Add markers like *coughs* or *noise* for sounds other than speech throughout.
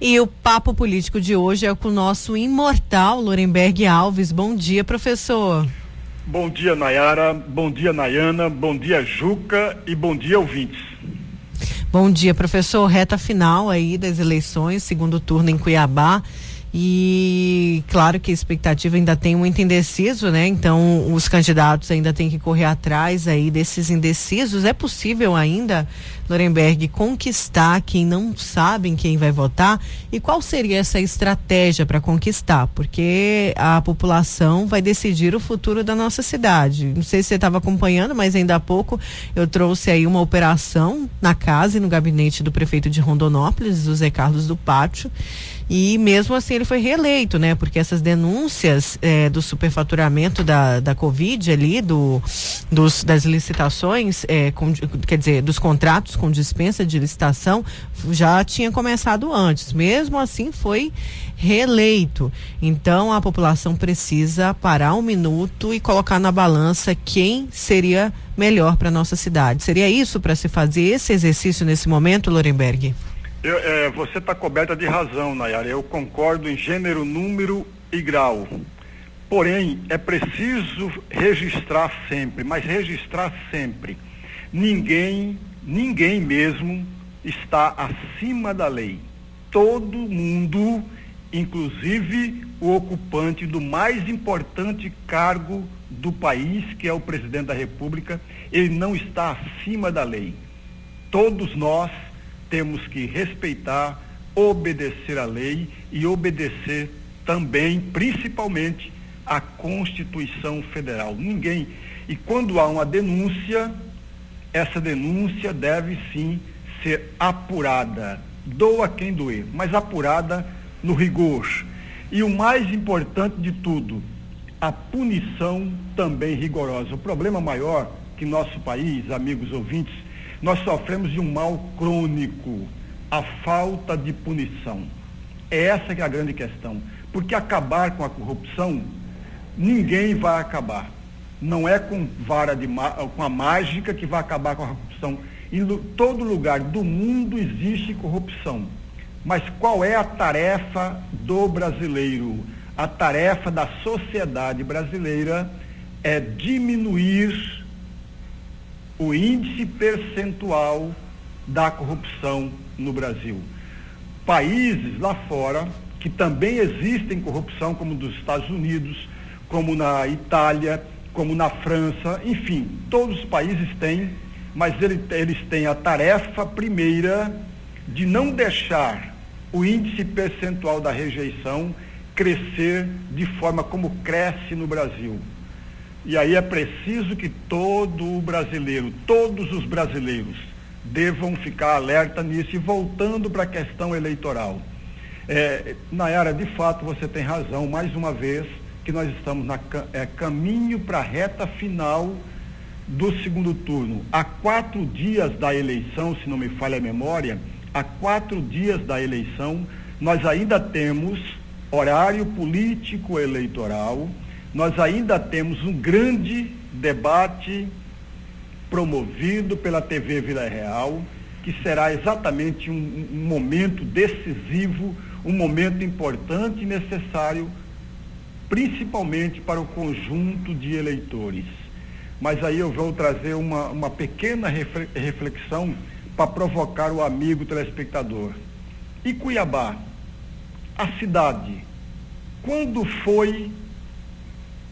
E o papo político de hoje é com o nosso imortal Lorenberg Alves. Bom dia, professor. Bom dia, Nayara. Bom dia, Nayana. Bom dia, Juca. E bom dia, ouvintes. Bom dia, professor. Reta final aí das eleições, segundo turno em Cuiabá. E claro que a expectativa ainda tem muito indeciso, né? Então os candidatos ainda têm que correr atrás aí desses indecisos. É possível ainda, Nuremberg, conquistar quem não sabem quem vai votar? E qual seria essa estratégia para conquistar? Porque a população vai decidir o futuro da nossa cidade. Não sei se você estava acompanhando, mas ainda há pouco eu trouxe aí uma operação na casa e no gabinete do prefeito de Rondonópolis, o Zé Carlos do Pátio. E mesmo assim ele foi reeleito, né? Porque essas denúncias é, do superfaturamento da, da Covid ali, do, dos, das licitações, é, com, quer dizer, dos contratos com dispensa de licitação, já tinha começado antes. Mesmo assim foi reeleito. Então a população precisa parar um minuto e colocar na balança quem seria melhor para nossa cidade. Seria isso para se fazer esse exercício nesse momento, Lorenberg? Eu, é, você está coberta de razão, Nayara. Eu concordo em gênero, número e grau. Porém, é preciso registrar sempre, mas registrar sempre. Ninguém, ninguém mesmo está acima da lei. Todo mundo, inclusive o ocupante do mais importante cargo do país, que é o presidente da República, ele não está acima da lei. Todos nós temos que respeitar, obedecer a lei e obedecer também, principalmente, a Constituição Federal. Ninguém. E quando há uma denúncia, essa denúncia deve sim ser apurada. Doa quem doer, mas apurada no rigor. E o mais importante de tudo, a punição também rigorosa. O problema maior que nosso país, amigos ouvintes, nós sofremos de um mal crônico, a falta de punição. É essa que é a grande questão. Porque acabar com a corrupção, ninguém vai acabar. Não é com vara de com a mágica que vai acabar com a corrupção. Em todo lugar do mundo existe corrupção. Mas qual é a tarefa do brasileiro? A tarefa da sociedade brasileira é diminuir o índice percentual da corrupção no Brasil. Países lá fora que também existem corrupção, como nos Estados Unidos, como na Itália, como na França, enfim, todos os países têm, mas eles, eles têm a tarefa primeira de não deixar o índice percentual da rejeição crescer de forma como cresce no Brasil. E aí é preciso que todo brasileiro, todos os brasileiros, devam ficar alerta nisso. E voltando para a questão eleitoral. É, Nayara, de fato você tem razão, mais uma vez, que nós estamos na é, caminho para a reta final do segundo turno. Há quatro dias da eleição, se não me falha a memória, há quatro dias da eleição, nós ainda temos horário político eleitoral nós ainda temos um grande debate promovido pela TV Vila Real, que será exatamente um, um momento decisivo, um momento importante e necessário, principalmente para o conjunto de eleitores. Mas aí eu vou trazer uma, uma pequena reflexão para provocar o amigo telespectador. E Cuiabá, a cidade, quando foi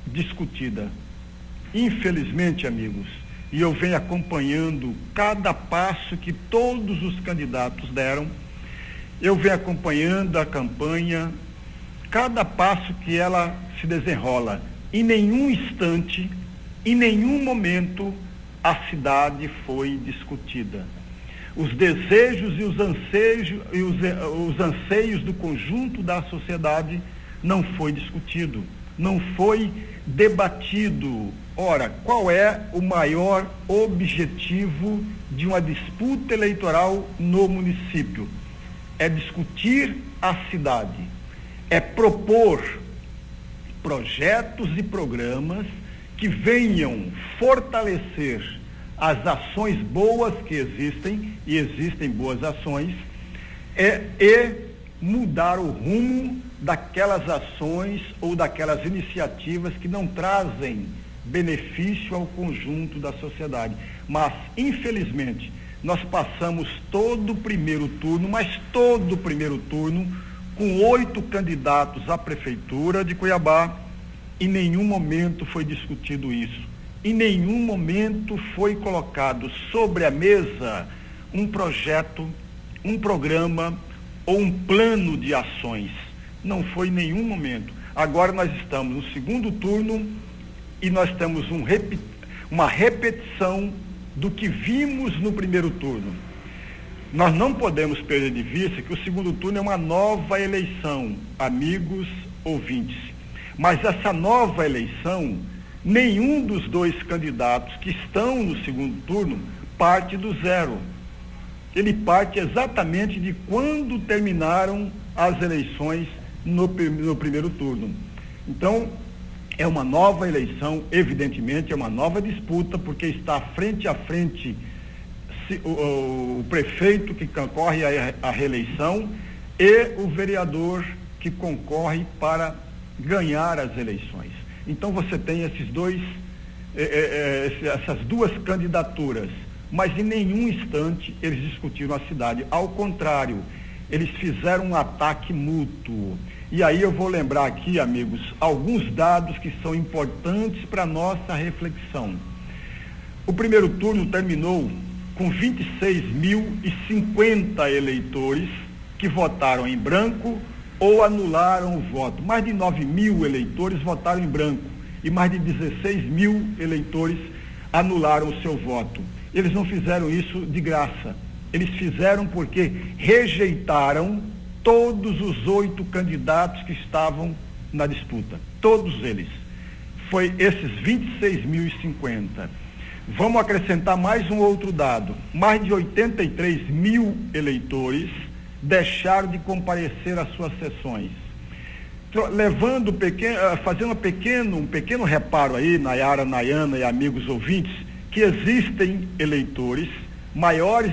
discutida. Infelizmente, amigos, e eu venho acompanhando cada passo que todos os candidatos deram, eu venho acompanhando a campanha, cada passo que ela se desenrola. Em nenhum instante, em nenhum momento, a cidade foi discutida. Os desejos e os anseios, e os, os anseios do conjunto da sociedade não foi discutido, não foi debatido. Ora, qual é o maior objetivo de uma disputa eleitoral no município? É discutir a cidade, é propor projetos e programas que venham fortalecer as ações boas que existem, e existem boas ações, é, e mudar o rumo daquelas ações ou daquelas iniciativas que não trazem benefício ao conjunto da sociedade. Mas, infelizmente, nós passamos todo o primeiro turno, mas todo o primeiro turno, com oito candidatos à prefeitura de Cuiabá, em nenhum momento foi discutido isso. Em nenhum momento foi colocado sobre a mesa um projeto, um programa ou um plano de ações. Não foi em nenhum momento. Agora nós estamos no segundo turno e nós temos um uma repetição do que vimos no primeiro turno. Nós não podemos perder de vista que o segundo turno é uma nova eleição, amigos ouvintes. Mas essa nova eleição, nenhum dos dois candidatos que estão no segundo turno parte do zero. Ele parte exatamente de quando terminaram as eleições no, no primeiro turno. Então, é uma nova eleição, evidentemente, é uma nova disputa, porque está frente a frente se, o, o, prefeito que concorre à reeleição e o vereador que concorre para ganhar as eleições. Então você tem esses dois, eh, eh, essas duas candidaturas, mas em nenhum instante eles discutiram a cidade. Ao contrário, eles fizeram um ataque mútuo. E aí eu vou lembrar aqui, amigos, alguns dados que são importantes para nossa reflexão. O primeiro turno terminou com 26.050 eleitores que votaram em branco ou anularam o voto. Mais de 9 mil eleitores votaram em branco e mais de 16 mil eleitores anularam o seu voto. Eles não fizeram isso de graça. Eles fizeram porque rejeitaram todos os oito candidatos que estavam na disputa. Todos eles. Foi esses 26.050. Vamos acrescentar mais um outro dado. Mais de 83 mil eleitores deixaram de comparecer às suas sessões. Levando pequeno, eh, fazendo um pequeno, um pequeno reparo aí, Nayara, Nayana e amigos ouvintes, que existem eleitores maiores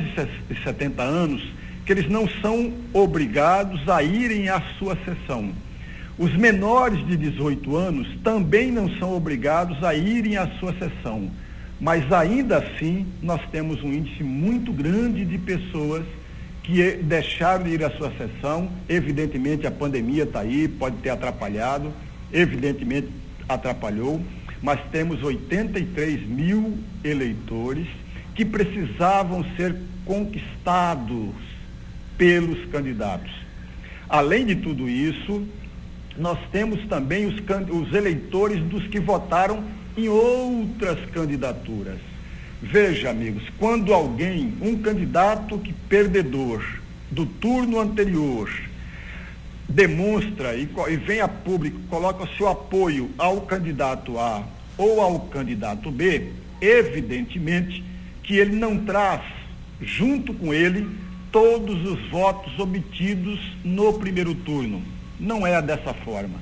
de 70 anos que eles não são obrigados a irem à sua sessão. Os menores de 18 anos também não são obrigados a irem à sua sessão. Mas ainda assim, nós temos um índice muito grande de pessoas que deixaram de ir à sua sessão. Evidentemente, a pandemia está aí, pode ter atrapalhado, evidentemente atrapalhou, mas temos 83 mil eleitores que precisavam ser conquistados pelos candidatos. Além de tudo isso, nós temos também os, os eleitores dos que votaram em outras candidaturas. Veja, amigos, quando alguém, um candidato que perdedor do turno anterior, demonstra e, e vem a público, coloca seu apoio ao candidato A ou ao candidato B, evidentemente que ele não traz junto com ele todos os votos obtidos no primeiro turno. Não é dessa forma.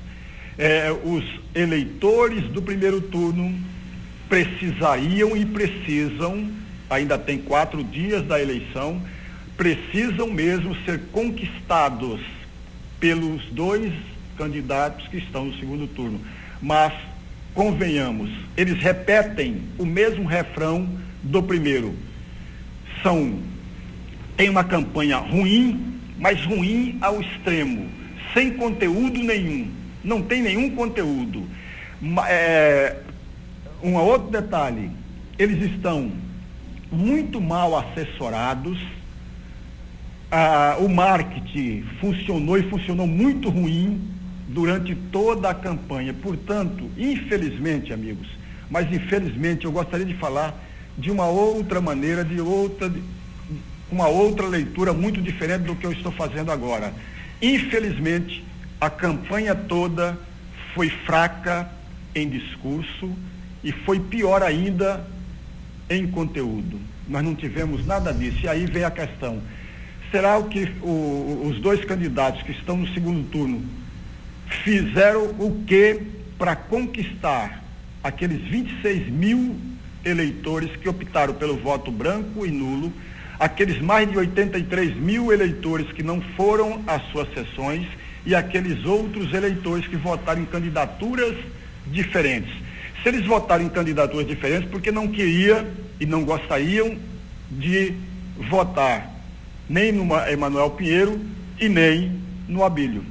É, os eleitores do primeiro turno precisariam e precisam, ainda tem quatro dias da eleição, precisam mesmo ser conquistados pelos dois candidatos que estão no segundo turno. Mas, convenhamos, eles repetem o mesmo refrão do primeiro. São tem uma campanha ruim, mas ruim ao extremo, sem conteúdo nenhum. Não tem nenhum conteúdo. É, um outro detalhe, eles estão muito mal assessorados. Ah, o marketing funcionou e funcionou muito ruim durante toda a campanha. Portanto, infelizmente, amigos, mas infelizmente eu gostaria de falar de uma outra maneira, de outra, uma outra leitura muito diferente do que eu estou fazendo agora. Infelizmente, a campanha toda foi fraca em discurso e foi pior ainda em conteúdo. Nós não tivemos nada disso. E aí vem a questão: será o que o, os dois candidatos que estão no segundo turno fizeram o que para conquistar aqueles 26 mil eleitores que optaram pelo voto branco e nulo, aqueles mais de 83 mil eleitores que não foram às suas sessões e aqueles outros eleitores que votaram em candidaturas diferentes. Se eles votaram em candidaturas diferentes, porque não queriam e não gostariam de votar nem no Emanuel Pinheiro e nem no Abílio.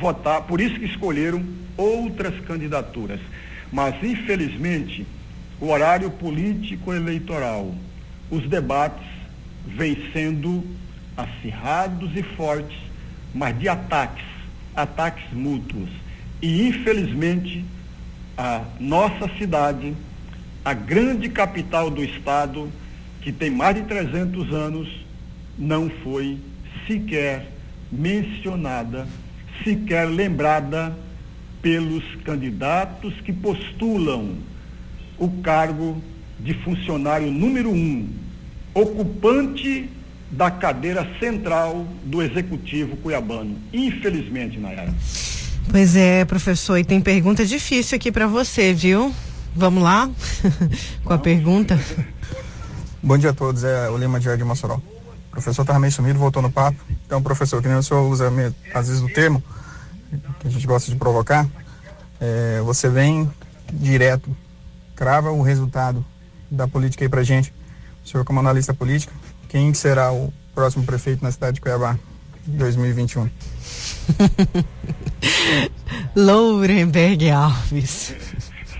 Votar, por isso que escolheram outras candidaturas. Mas, infelizmente, o horário político eleitoral, os debates vêm sendo acirrados e fortes, mas de ataques, ataques mútuos. E, infelizmente, a nossa cidade, a grande capital do estado, que tem mais de 300 anos, não foi sequer mencionada, sequer lembrada pelos candidatos que postulam o cargo de funcionário número um, ocupante da cadeira central do Executivo Cuiabano. Infelizmente, Nayara. Pois é, professor, e tem pergunta difícil aqui para você, viu? Vamos lá *laughs* com a pergunta. Bom dia a todos, é o Lima de Jardim Mossoró. O professor estava meio sumido, voltou no papo. Então, professor, que nem o senhor usa às vezes o termo, que a gente gosta de provocar, é, você vem direto, crava o resultado da política aí pra gente. O senhor como analista política, quem será o próximo prefeito na cidade de Cuiabá em 2021? *laughs* Lourenberg Alves.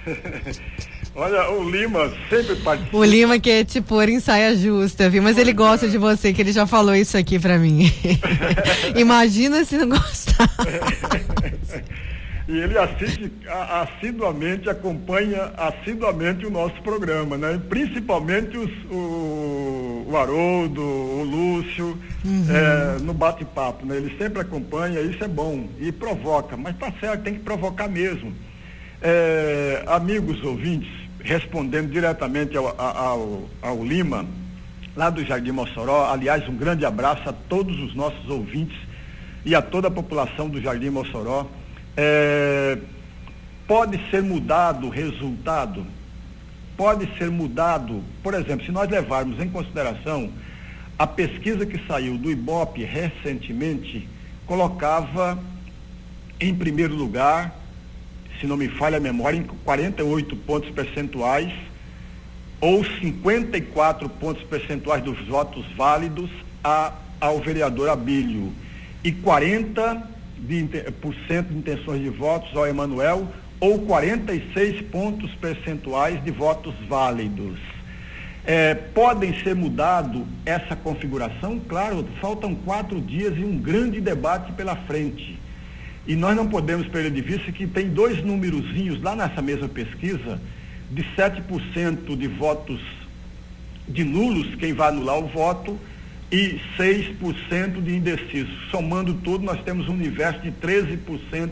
*laughs* Olha, o Lima sempre participa. O Lima que é tipo em saia justa, viu? Mas ele gosta de você, que ele já falou isso aqui pra mim. *laughs* Imagina se não gostar. E ele assiste assiduamente, acompanha assiduamente o nosso programa, né? Principalmente os, o, o Haroldo, o Lúcio, uhum. é, no bate-papo, né? Ele sempre acompanha, isso é bom e provoca, mas tá certo, tem que provocar mesmo. É, amigos ouvintes, respondendo diretamente ao, ao, ao Lima, lá do Jardim Mossoró. Aliás, um grande abraço a todos os nossos ouvintes e a toda a população do Jardim Mossoró. É, pode ser mudado o resultado? Pode ser mudado, por exemplo, se nós levarmos em consideração a pesquisa que saiu do IBOP recentemente, colocava em primeiro lugar se não me falha a memória, em 48 pontos percentuais ou 54 pontos percentuais dos votos válidos a, ao vereador Abílio e 40 de, por cento de intenções de votos ao Emanuel ou 46 pontos percentuais de votos válidos. É, podem ser mudado essa configuração? Claro, faltam quatro dias e um grande debate pela frente. E nós não podemos perder de vista que tem dois númerozinhos lá nessa mesma pesquisa, de 7% de votos de nulos, quem vai anular o voto, e 6% de indecisos. Somando tudo, nós temos um universo de 13%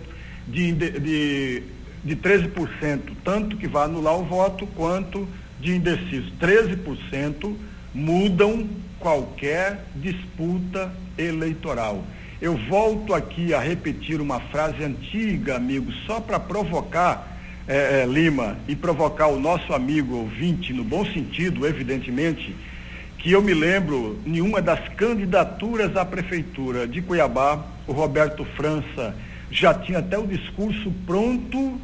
de, de, de 13%, tanto que vai anular o voto quanto de indecisos. 13% mudam qualquer disputa eleitoral. Eu volto aqui a repetir uma frase antiga, amigo, só para provocar é, é, Lima e provocar o nosso amigo ouvinte, no bom sentido, evidentemente, que eu me lembro, em uma das candidaturas à prefeitura de Cuiabá, o Roberto França já tinha até o discurso pronto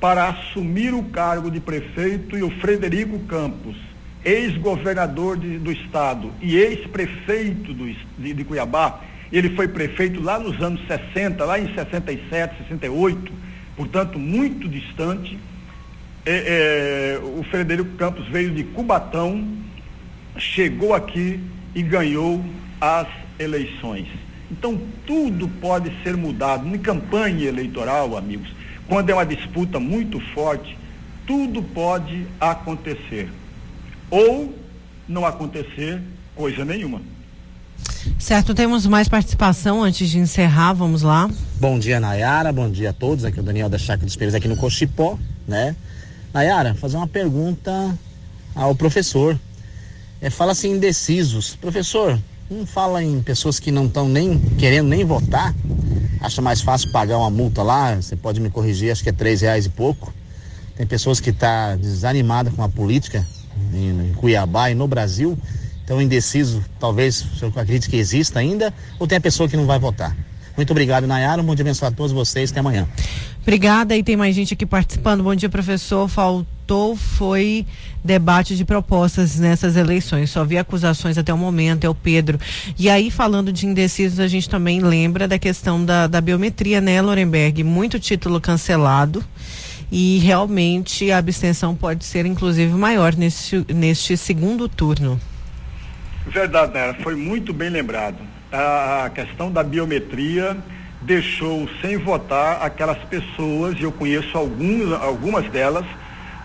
para assumir o cargo de prefeito e o Frederico Campos, ex-governador do estado e ex-prefeito de, de Cuiabá, ele foi prefeito lá nos anos 60, lá em 67, 68, portanto, muito distante. É, é, o Frederico Campos veio de Cubatão, chegou aqui e ganhou as eleições. Então, tudo pode ser mudado. Em campanha eleitoral, amigos, quando é uma disputa muito forte, tudo pode acontecer. Ou não acontecer coisa nenhuma. Certo, temos mais participação antes de encerrar, vamos lá. Bom dia, Nayara, bom dia a todos. Aqui é o Daniel da Chácara dos Peixes aqui no Cochipó, né? Nayara, fazer uma pergunta ao professor. É, fala assim indecisos. Professor, não fala em pessoas que não estão nem querendo nem votar? Acha mais fácil pagar uma multa lá? Você pode me corrigir, acho que é três reais e pouco. Tem pessoas que estão tá desanimadas com a política em, em Cuiabá e no Brasil então, indeciso, talvez, o senhor acredite que exista ainda, ou tem a pessoa que não vai votar? Muito obrigado, Nayara. Um bom dia abençoado a todos vocês. Até amanhã. Obrigada. E tem mais gente aqui participando. Bom dia, professor. Faltou foi debate de propostas nessas eleições. Só vi acusações até o momento. É o Pedro. E aí, falando de indecisos, a gente também lembra da questão da, da biometria, né, Lorenberg? Muito título cancelado e realmente a abstenção pode ser inclusive maior neste, neste segundo turno. Verdade, Nera, foi muito bem lembrado. A questão da biometria deixou sem votar aquelas pessoas, e eu conheço alguns, algumas delas,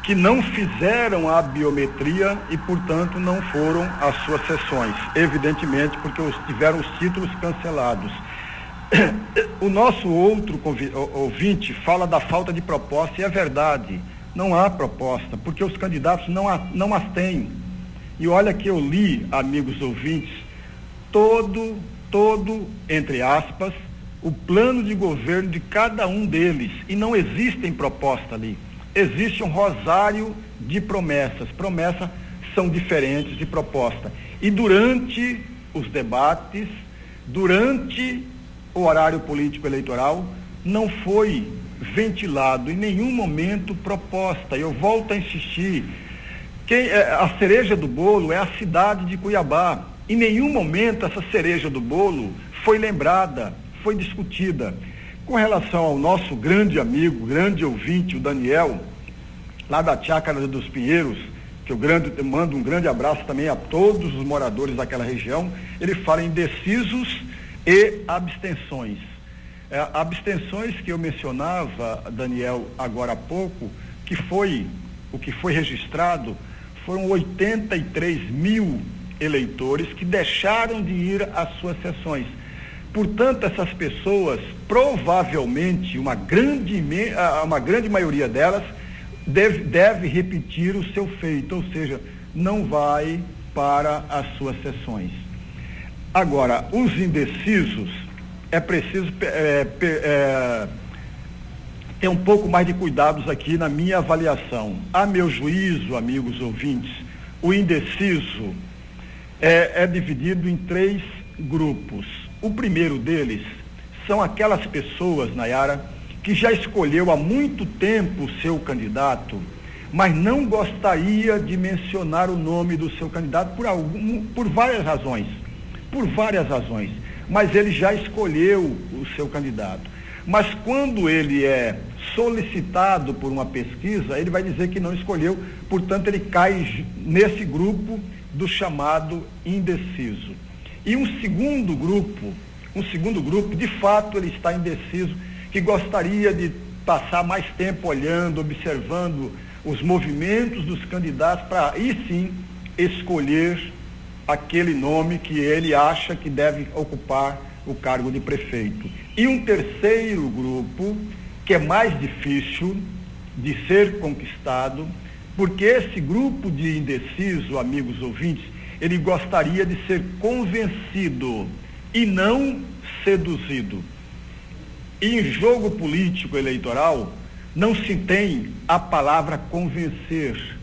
que não fizeram a biometria e, portanto, não foram às suas sessões. Evidentemente, porque tiveram os títulos cancelados. *coughs* O nosso outro ouvinte fala da falta de proposta, e é verdade, não há proposta, porque os candidatos não, há, não as têm. E olha que eu li, amigos ouvintes, todo, todo, entre aspas, o plano de governo de cada um deles. E não existem proposta ali. Existe um rosário de promessas. Promessas são diferentes de proposta. E durante os debates, durante o horário político eleitoral, não foi ventilado em nenhum momento proposta. Eu volto a insistir quem, é, a cereja do bolo é a cidade de Cuiabá. Em nenhum momento essa cereja do bolo foi lembrada, foi discutida. Com relação ao nosso grande amigo, grande ouvinte, o Daniel, lá da Chácara dos Pinheiros, que eu grande, mando um grande abraço também a todos os moradores daquela região, ele fala em indecisos e abstenções. É, abstenções que eu mencionava, Daniel, agora há pouco, que foi o que foi registrado foram 83 mil eleitores que deixaram de ir às suas sessões. Portanto, essas pessoas, provavelmente, uma grande, uma grande maioria delas, deve, deve repetir o seu feito, ou seja, não vai para as suas sessões. Agora, os indecisos, é preciso é, é, ter um pouco mais de cuidados aqui na minha avaliação. A meu juízo, amigos ouvintes, o indeciso é, é dividido em três grupos. O primeiro deles são aquelas pessoas, Nayara, que já escolheu há muito tempo o seu candidato, mas não gostaria de mencionar o nome do seu candidato por, algum, por várias razões. Por várias razões. Mas ele já escolheu o seu candidato. Mas quando ele é solicitado por uma pesquisa, ele vai dizer que não escolheu, portanto, ele cai nesse grupo do chamado indeciso. E um segundo grupo, um segundo grupo, de fato, ele está indeciso, que gostaria de passar mais tempo olhando, observando os movimentos dos candidatos para aí sim escolher aquele nome que ele acha que deve ocupar o cargo de prefeito. E um terceiro grupo que é mais difícil de ser conquistado, porque esse grupo de indeciso, amigos ouvintes, ele gostaria de ser convencido e não seduzido. E em jogo político eleitoral, não se tem a palavra convencer,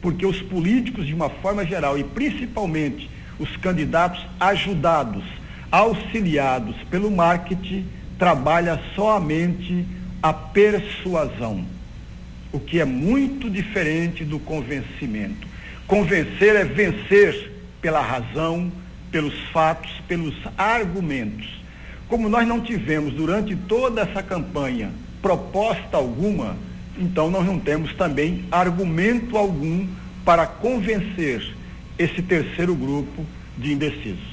porque os políticos, de uma forma geral, e principalmente os candidatos ajudados, auxiliados pelo marketing, trabalha somente a persuasão, o que é muito diferente do convencimento. Convencer é vencer pela razão, pelos fatos, pelos argumentos. Como nós não tivemos durante toda essa campanha proposta alguma, então nós não temos também argumento algum para convencer esse terceiro grupo de indecisos.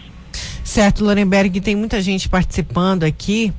Certo, Lorenberg, tem muita gente participando aqui.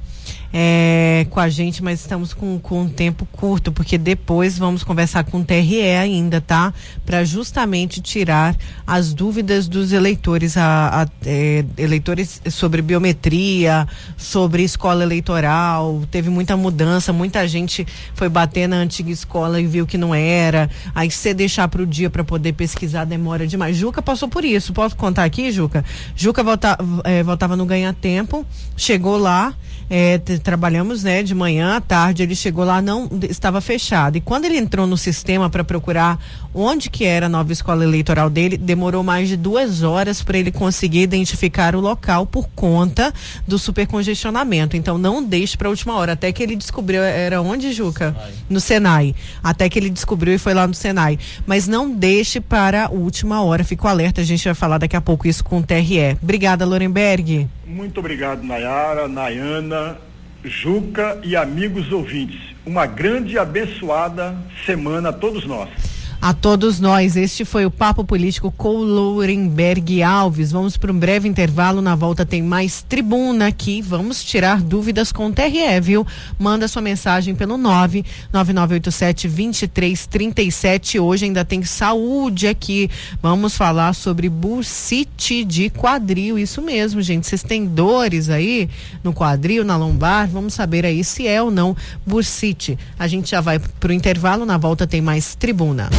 É, com a gente, mas estamos com, com um tempo curto, porque depois vamos conversar com o TRE ainda, tá? Para justamente tirar as dúvidas dos eleitores, a, a é, eleitores sobre biometria, sobre escola eleitoral. Teve muita mudança, muita gente foi bater na antiga escola e viu que não era. Aí você deixar para o dia para poder pesquisar demora demais. Juca passou por isso. Posso contar aqui, Juca? Juca volta, é, voltava no ganha tempo, chegou lá é, trabalhamos né, de manhã à tarde, ele chegou lá, não estava fechado. E quando ele entrou no sistema para procurar onde que era a nova escola eleitoral dele, demorou mais de duas horas para ele conseguir identificar o local por conta do supercongestionamento. Então não deixe para a última hora, até que ele descobriu, era onde, Juca? Senai. No Senai. Até que ele descobriu e foi lá no Senai. Mas não deixe para a última hora, fico alerta, a gente vai falar daqui a pouco isso com o TRE. Obrigada, Lorenberg. Muito obrigado, Nayara, Nayana, Juca e amigos ouvintes. Uma grande e abençoada semana a todos nós a todos nós. Este foi o Papo Político com Lourenberg Alves. Vamos para um breve intervalo. Na volta tem mais tribuna aqui. Vamos tirar dúvidas com o TRE, viu? Manda sua mensagem pelo 99987 2337. Hoje ainda tem saúde aqui. Vamos falar sobre bursite de quadril. Isso mesmo, gente. Vocês têm dores aí no quadril, na lombar? Vamos saber aí se é ou não bursite. A gente já vai para o intervalo. Na volta tem mais tribuna.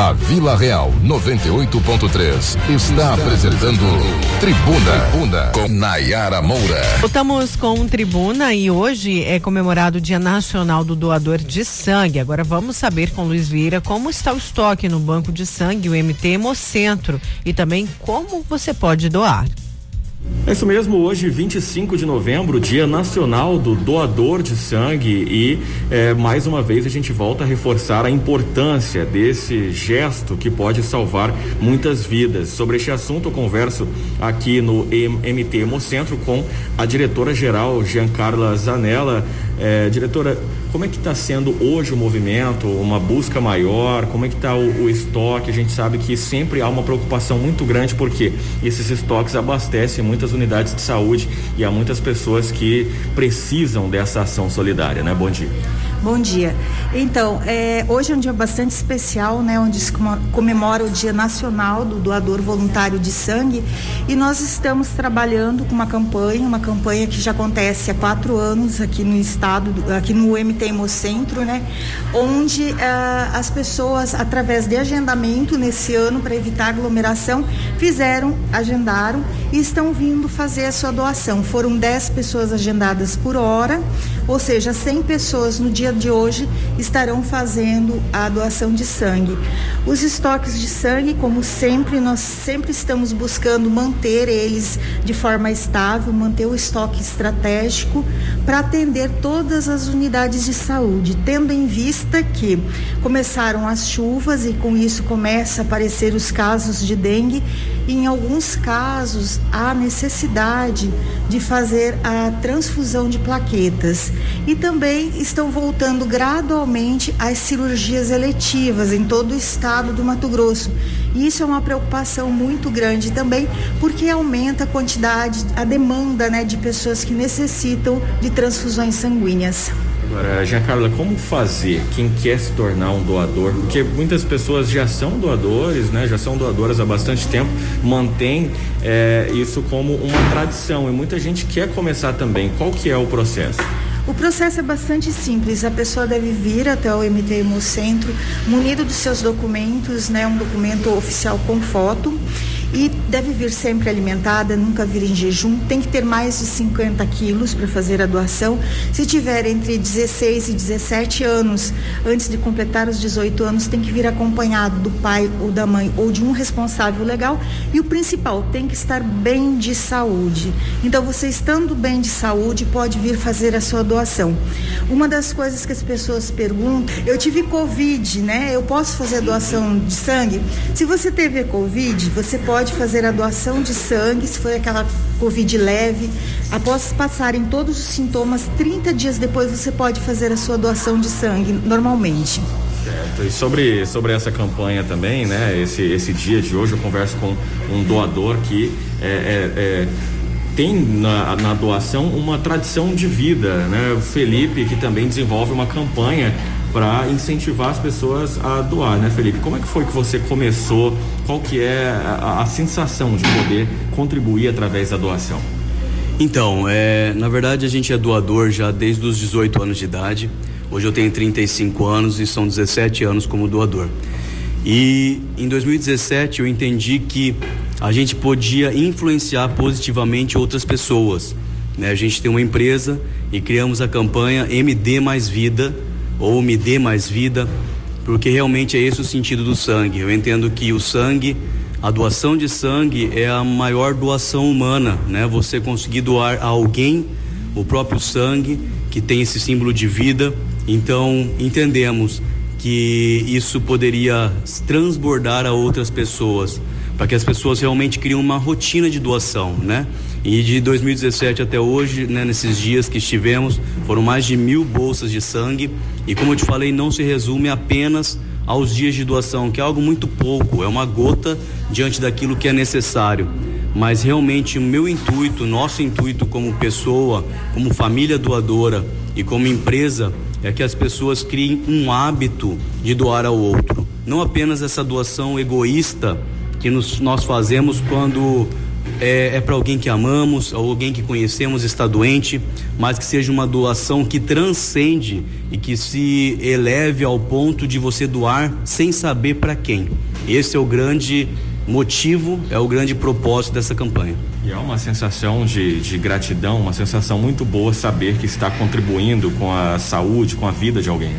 A Vila Real 98.3 está apresentando Tribuna, Tribuna com Nayara Moura. Voltamos com Tribuna e hoje é comemorado o Dia Nacional do Doador de Sangue. Agora vamos saber com Luiz Vieira como está o estoque no Banco de Sangue, o MT Hemocentro, e também como você pode doar. É isso mesmo, hoje, 25 de novembro, Dia Nacional do Doador de Sangue, e é, mais uma vez a gente volta a reforçar a importância desse gesto que pode salvar muitas vidas. Sobre este assunto, eu converso aqui no MT Hemocentro com a diretora-geral Giancarla Zanella. É, diretora, como é que está sendo hoje o movimento, uma busca maior? Como é que está o, o, estoque? A gente sabe que sempre há uma preocupação muito grande porque esses estoques abastecem muitas unidades de saúde e há muitas pessoas que precisam dessa ação solidária, né? Bom dia. Bom dia. Então, é, hoje é um dia bastante especial, né, onde se comemora o Dia Nacional do Doador Voluntário de Sangue e nós estamos trabalhando com uma campanha, uma campanha que já acontece há quatro anos aqui no estado, aqui no MT Hemocentro, né, onde uh, as pessoas, através de agendamento nesse ano para evitar aglomeração, fizeram, agendaram e estão vindo fazer a sua doação. Foram 10 pessoas agendadas por hora, ou seja, 100 pessoas no dia de hoje estarão fazendo a doação de sangue. Os estoques de sangue, como sempre, nós sempre estamos buscando manter eles de forma estável, manter o estoque estratégico para atender todas as unidades de saúde, tendo em vista que começaram as chuvas e com isso começa a aparecer os casos de dengue e em alguns casos há necessidade de fazer a transfusão de plaquetas e também estão voltando gradualmente as cirurgias eletivas em todo o estado do Mato Grosso. E isso é uma preocupação muito grande também, porque aumenta a quantidade, a demanda né, de pessoas que necessitam de transfusões sanguíneas. Agora, Giancarla, como fazer quem quer se tornar um doador? Porque muitas pessoas já são doadores, né? Já são doadoras há bastante tempo, mantém é, isso como uma tradição e muita gente quer começar também. Qual que é o processo? O processo é bastante simples. A pessoa deve vir até o MT Hemocentro munido dos seus documentos, né, um documento oficial com foto e deve vir sempre alimentada, nunca vir em jejum. Tem que ter mais de 50 quilos para fazer a doação. Se tiver entre 16 e 17 anos, antes de completar os 18 anos, tem que vir acompanhado do pai ou da mãe ou de um responsável legal. E o principal, tem que estar bem de saúde. Então, você estando bem de saúde, pode vir fazer a sua doação. Uma das coisas que as pessoas perguntam, eu tive Covid, né? Eu posso fazer doação de sangue? Se você teve Covid, você pode pode fazer a doação de sangue, se foi aquela Covid leve. Após passarem todos os sintomas, 30 dias depois você pode fazer a sua doação de sangue normalmente. Certo. E sobre, sobre essa campanha também, né? Esse, esse dia de hoje eu converso com um doador que é, é, é tem na, na doação uma tradição de vida, né? O Felipe que também desenvolve uma campanha para incentivar as pessoas a doar, né, Felipe? Como é que foi que você começou? Qual que é a, a sensação de poder contribuir através da doação? Então, é, na verdade a gente é doador já desde os 18 anos de idade. Hoje eu tenho 35 anos e são 17 anos como doador. E em 2017 eu entendi que a gente podia influenciar positivamente outras pessoas. Né? A gente tem uma empresa e criamos a campanha MD Mais Vida ou Me Dê Mais Vida, porque realmente é esse o sentido do sangue. Eu entendo que o sangue, a doação de sangue é a maior doação humana, né? Você conseguir doar a alguém o próprio sangue que tem esse símbolo de vida. Então, entendemos que isso poderia transbordar a outras pessoas, para que as pessoas realmente criem uma rotina de doação, né? E de 2017 até hoje, né, nesses dias que estivemos, foram mais de mil bolsas de sangue. E como eu te falei, não se resume apenas aos dias de doação, que é algo muito pouco, é uma gota diante daquilo que é necessário. Mas realmente o meu intuito, nosso intuito como pessoa, como família doadora e como empresa, é que as pessoas criem um hábito de doar ao outro. Não apenas essa doação egoísta que nos, nós fazemos quando é, é para alguém que amamos, alguém que conhecemos está doente, mas que seja uma doação que transcende e que se eleve ao ponto de você doar sem saber para quem. Esse é o grande motivo, é o grande propósito dessa campanha. E é uma sensação de, de gratidão, uma sensação muito boa saber que está contribuindo com a saúde, com a vida de alguém.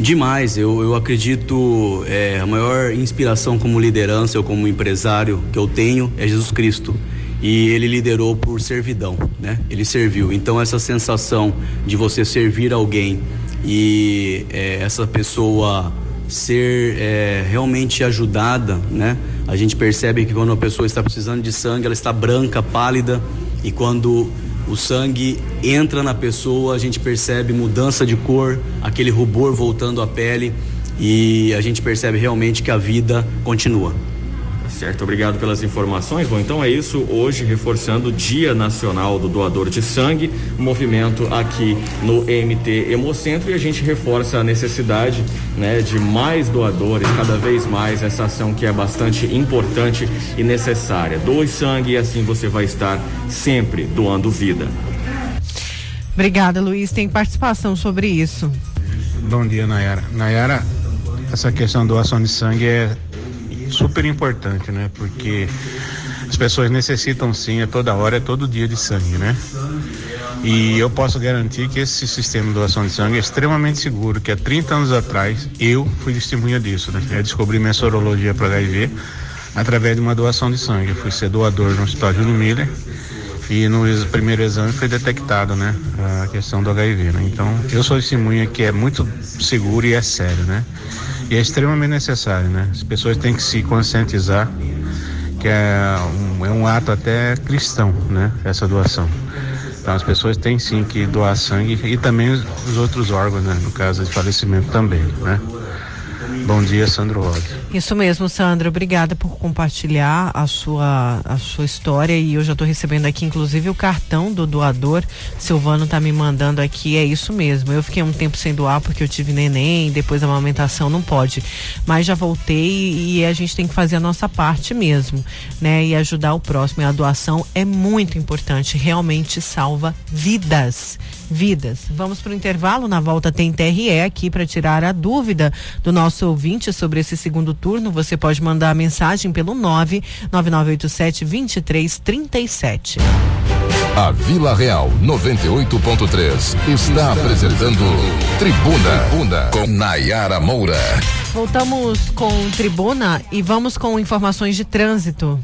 Demais, eu, eu acredito é, a maior inspiração como liderança ou como empresário que eu tenho é Jesus Cristo e ele liderou por servidão, né? Ele serviu. Então essa sensação de você servir alguém e é, essa pessoa ser é, realmente ajudada, né? A gente percebe que quando a pessoa está precisando de sangue, ela está branca, pálida e quando o sangue entra na pessoa, a gente percebe mudança de cor, aquele rubor voltando à pele e a gente percebe realmente que a vida continua. Certo, obrigado pelas informações. Bom, então é isso. Hoje, reforçando o Dia Nacional do Doador de Sangue, movimento aqui no MT Hemocentro, e a gente reforça a necessidade né, de mais doadores, cada vez mais, essa ação que é bastante importante e necessária. Doe sangue e assim você vai estar sempre doando vida. Obrigada, Luiz. Tem participação sobre isso. Bom dia, Nayara. Nayara, essa questão da doação de sangue é super importante, né? Porque as pessoas necessitam sim, é toda hora, é todo dia de sangue, né? E eu posso garantir que esse sistema de doação de sangue é extremamente seguro, que há 30 anos atrás eu fui testemunha disso, né? Eu descobri minha sorologia para HIV através de uma doação de sangue. Eu fui ser doador no Hospital Júlio Miller e no primeiro exame foi detectado, né, a questão do HIV, né? Então, eu sou testemunha que é muito seguro e é sério, né? E é extremamente necessário, né? As pessoas têm que se conscientizar que é um, é um ato até cristão, né? Essa doação. Então as pessoas têm sim que doar sangue e também os, os outros órgãos, né? No caso de falecimento também, né? Bom dia, Sandro Rosa. Isso mesmo, Sandro. Obrigada por compartilhar a sua, a sua história. E eu já estou recebendo aqui, inclusive, o cartão do doador. Silvano está me mandando aqui. É isso mesmo. Eu fiquei um tempo sem doar porque eu tive neném, depois a amamentação não pode. Mas já voltei e a gente tem que fazer a nossa parte mesmo, né? E ajudar o próximo. E a doação é muito importante. Realmente salva vidas vidas. Vamos para o intervalo. Na volta tem TRE aqui para tirar a dúvida do nosso ouvinte sobre esse segundo turno. Você pode mandar a mensagem pelo 99987 2337. A Vila Real 98.3 está apresentando Tribuna, Tribuna com Nayara Moura. Voltamos com Tribuna e vamos com informações de trânsito.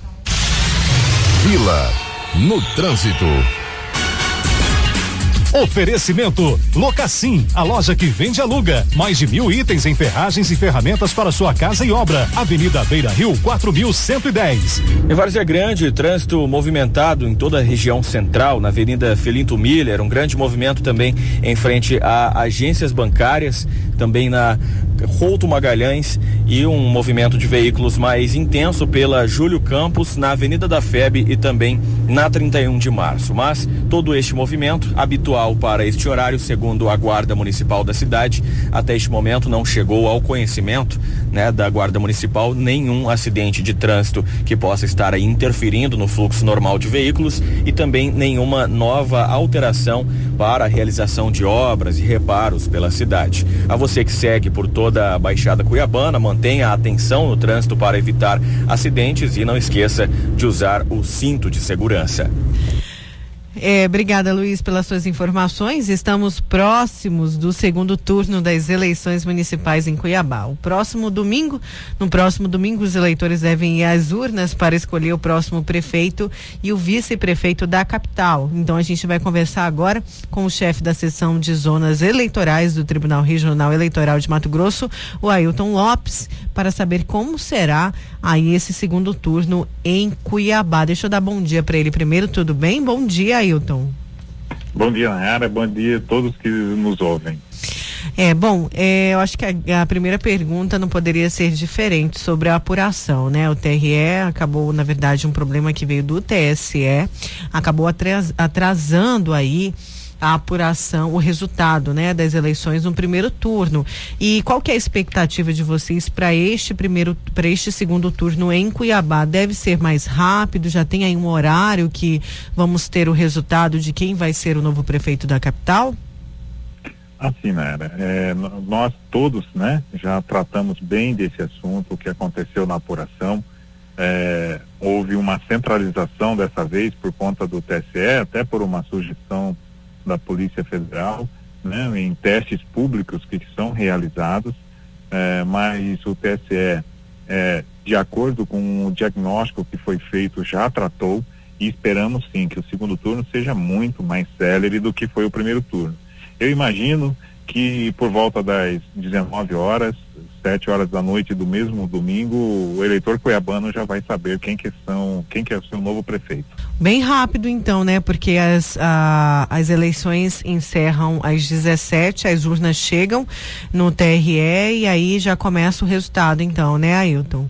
Vila no trânsito. Oferecimento Locassim, a loja que vende e aluga. Mais de mil itens em ferragens e ferramentas para sua casa e obra. Avenida Beira Rio, 4110. Em Várzea Grande, trânsito movimentado em toda a região central, na Avenida Felinto Miller, um grande movimento também em frente a agências bancárias, também na Routo Magalhães e um movimento de veículos mais intenso pela Júlio Campos, na Avenida da FEB e também na 31 de março. Mas todo este movimento, habitual para este horário, segundo a Guarda Municipal da cidade, até este momento não chegou ao conhecimento né, da Guarda Municipal nenhum acidente de trânsito que possa estar interferindo no fluxo normal de veículos e também nenhuma nova alteração para a realização de obras e reparos pela cidade. A você que segue por toda a Baixada Cuiabana, mantenha a atenção no trânsito para evitar acidentes e não esqueça de usar o cinto de segurança. É, obrigada, Luiz, pelas suas informações. Estamos próximos do segundo turno das eleições municipais em Cuiabá. O próximo domingo, no próximo domingo, os eleitores devem ir às urnas para escolher o próximo prefeito e o vice-prefeito da capital. Então, a gente vai conversar agora com o chefe da seção de zonas eleitorais do Tribunal Regional Eleitoral de Mato Grosso, o Ailton Lopes, para saber como será aí esse segundo turno em Cuiabá. Deixa eu dar bom dia para ele primeiro. Tudo bem? Bom dia, Ailton. Bom dia, Nayara. Bom dia a todos que nos ouvem. É, bom, é, eu acho que a, a, primeira pergunta não poderia ser diferente sobre a apuração, né? O TRE acabou, na verdade, um problema que veio do TSE, acabou atras, atrasando aí a apuração, o resultado, né, das eleições no primeiro turno. E qual que é a expectativa de vocês para este primeiro, para este segundo turno em Cuiabá? Deve ser mais rápido? Já tem aí um horário que vamos ter o resultado de quem vai ser o novo prefeito da capital? Assim, Nara, é, nós todos, né, já tratamos bem desse assunto, o que aconteceu na apuração. É, houve uma centralização dessa vez por conta do TSE, até por uma sugestão da Polícia Federal, né, em testes públicos que são realizados, é, mas o TSE, é, de acordo com o diagnóstico que foi feito, já tratou e esperamos sim que o segundo turno seja muito mais célere do que foi o primeiro turno. Eu imagino que por volta das 19 horas sete horas da noite do mesmo domingo, o eleitor cuiabano já vai saber quem que são, quem que é o seu novo prefeito. Bem rápido então, né? Porque as, a, as eleições encerram às 17, as urnas chegam no TRE e aí já começa o resultado então, né, Ailton?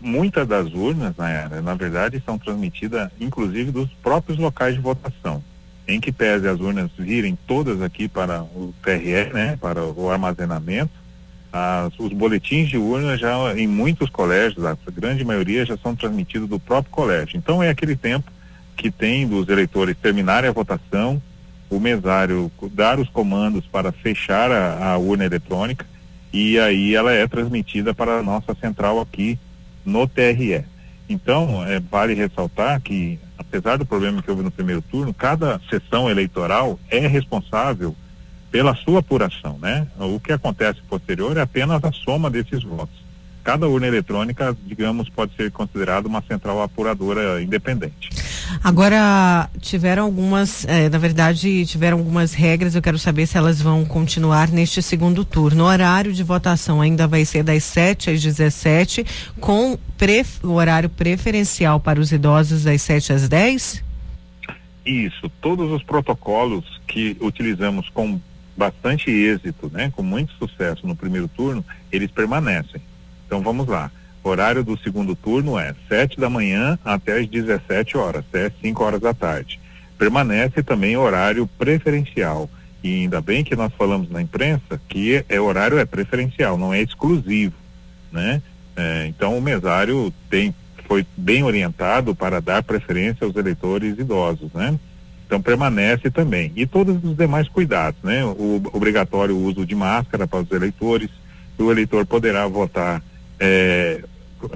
Muitas das urnas, na, na verdade, são transmitidas inclusive dos próprios locais de votação em que pese as urnas virem todas aqui para o TRE, né, para o armazenamento, as, os boletins de urna já em muitos colégios, a grande maioria já são transmitidos do próprio colégio. Então é aquele tempo que tem dos eleitores terminarem a votação, o mesário dar os comandos para fechar a, a urna eletrônica e aí ela é transmitida para a nossa central aqui no TRE. Então, é, vale ressaltar que, apesar do problema que houve no primeiro turno, cada sessão eleitoral é responsável pela sua apuração, né? O que acontece posterior é apenas a soma desses votos. Cada urna eletrônica, digamos, pode ser considerada uma central apuradora independente. Agora, tiveram algumas, eh, na verdade, tiveram algumas regras, eu quero saber se elas vão continuar neste segundo turno. O horário de votação ainda vai ser das 7 às 17, com o horário preferencial para os idosos das 7 às 10? Isso, todos os protocolos que utilizamos com bastante êxito, né, com muito sucesso no primeiro turno, eles permanecem. Então vamos lá. O horário do segundo turno é 7 da manhã até as 17 horas, até 5 horas da tarde. Permanece também horário preferencial. E ainda bem que nós falamos na imprensa que é horário é preferencial, não é exclusivo, né? É, então o mesário tem foi bem orientado para dar preferência aos eleitores idosos, né? Então permanece também. E todos os demais cuidados, né? O obrigatório uso de máscara para os eleitores, o eleitor poderá votar é,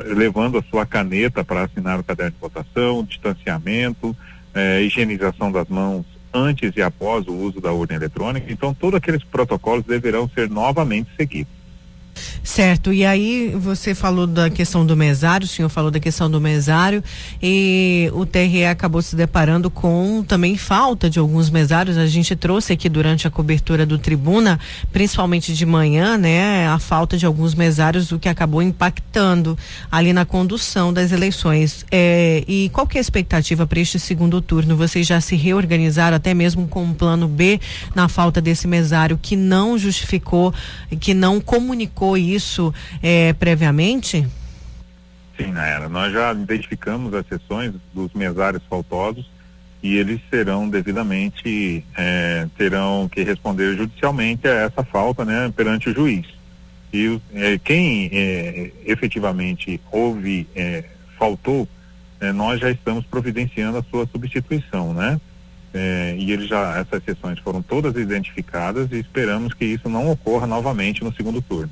levando a sua caneta para assinar o caderno de votação, distanciamento, é, higienização das mãos antes e após o uso da urna eletrônica. Então todos aqueles protocolos deverão ser novamente seguidos. Certo, e aí você falou da questão do mesário, o senhor falou da questão do mesário e o TRE acabou se deparando com também falta de alguns mesários. A gente trouxe aqui durante a cobertura do Tribuna, principalmente de manhã, né, a falta de alguns mesários, o que acabou impactando ali na condução das eleições. É, e qual que é a expectativa para este segundo turno? Vocês já se reorganizaram até mesmo com um plano B na falta desse mesário que não justificou, que não comunicou isso isso é, previamente? Sim, Naira. Nós já identificamos as sessões dos mesários faltosos e eles serão devidamente, é, terão que responder judicialmente a essa falta né, perante o juiz. E é, quem é, efetivamente houve, é, faltou, é, nós já estamos providenciando a sua substituição, né? É, e ele já, essas sessões foram todas identificadas e esperamos que isso não ocorra novamente no segundo turno.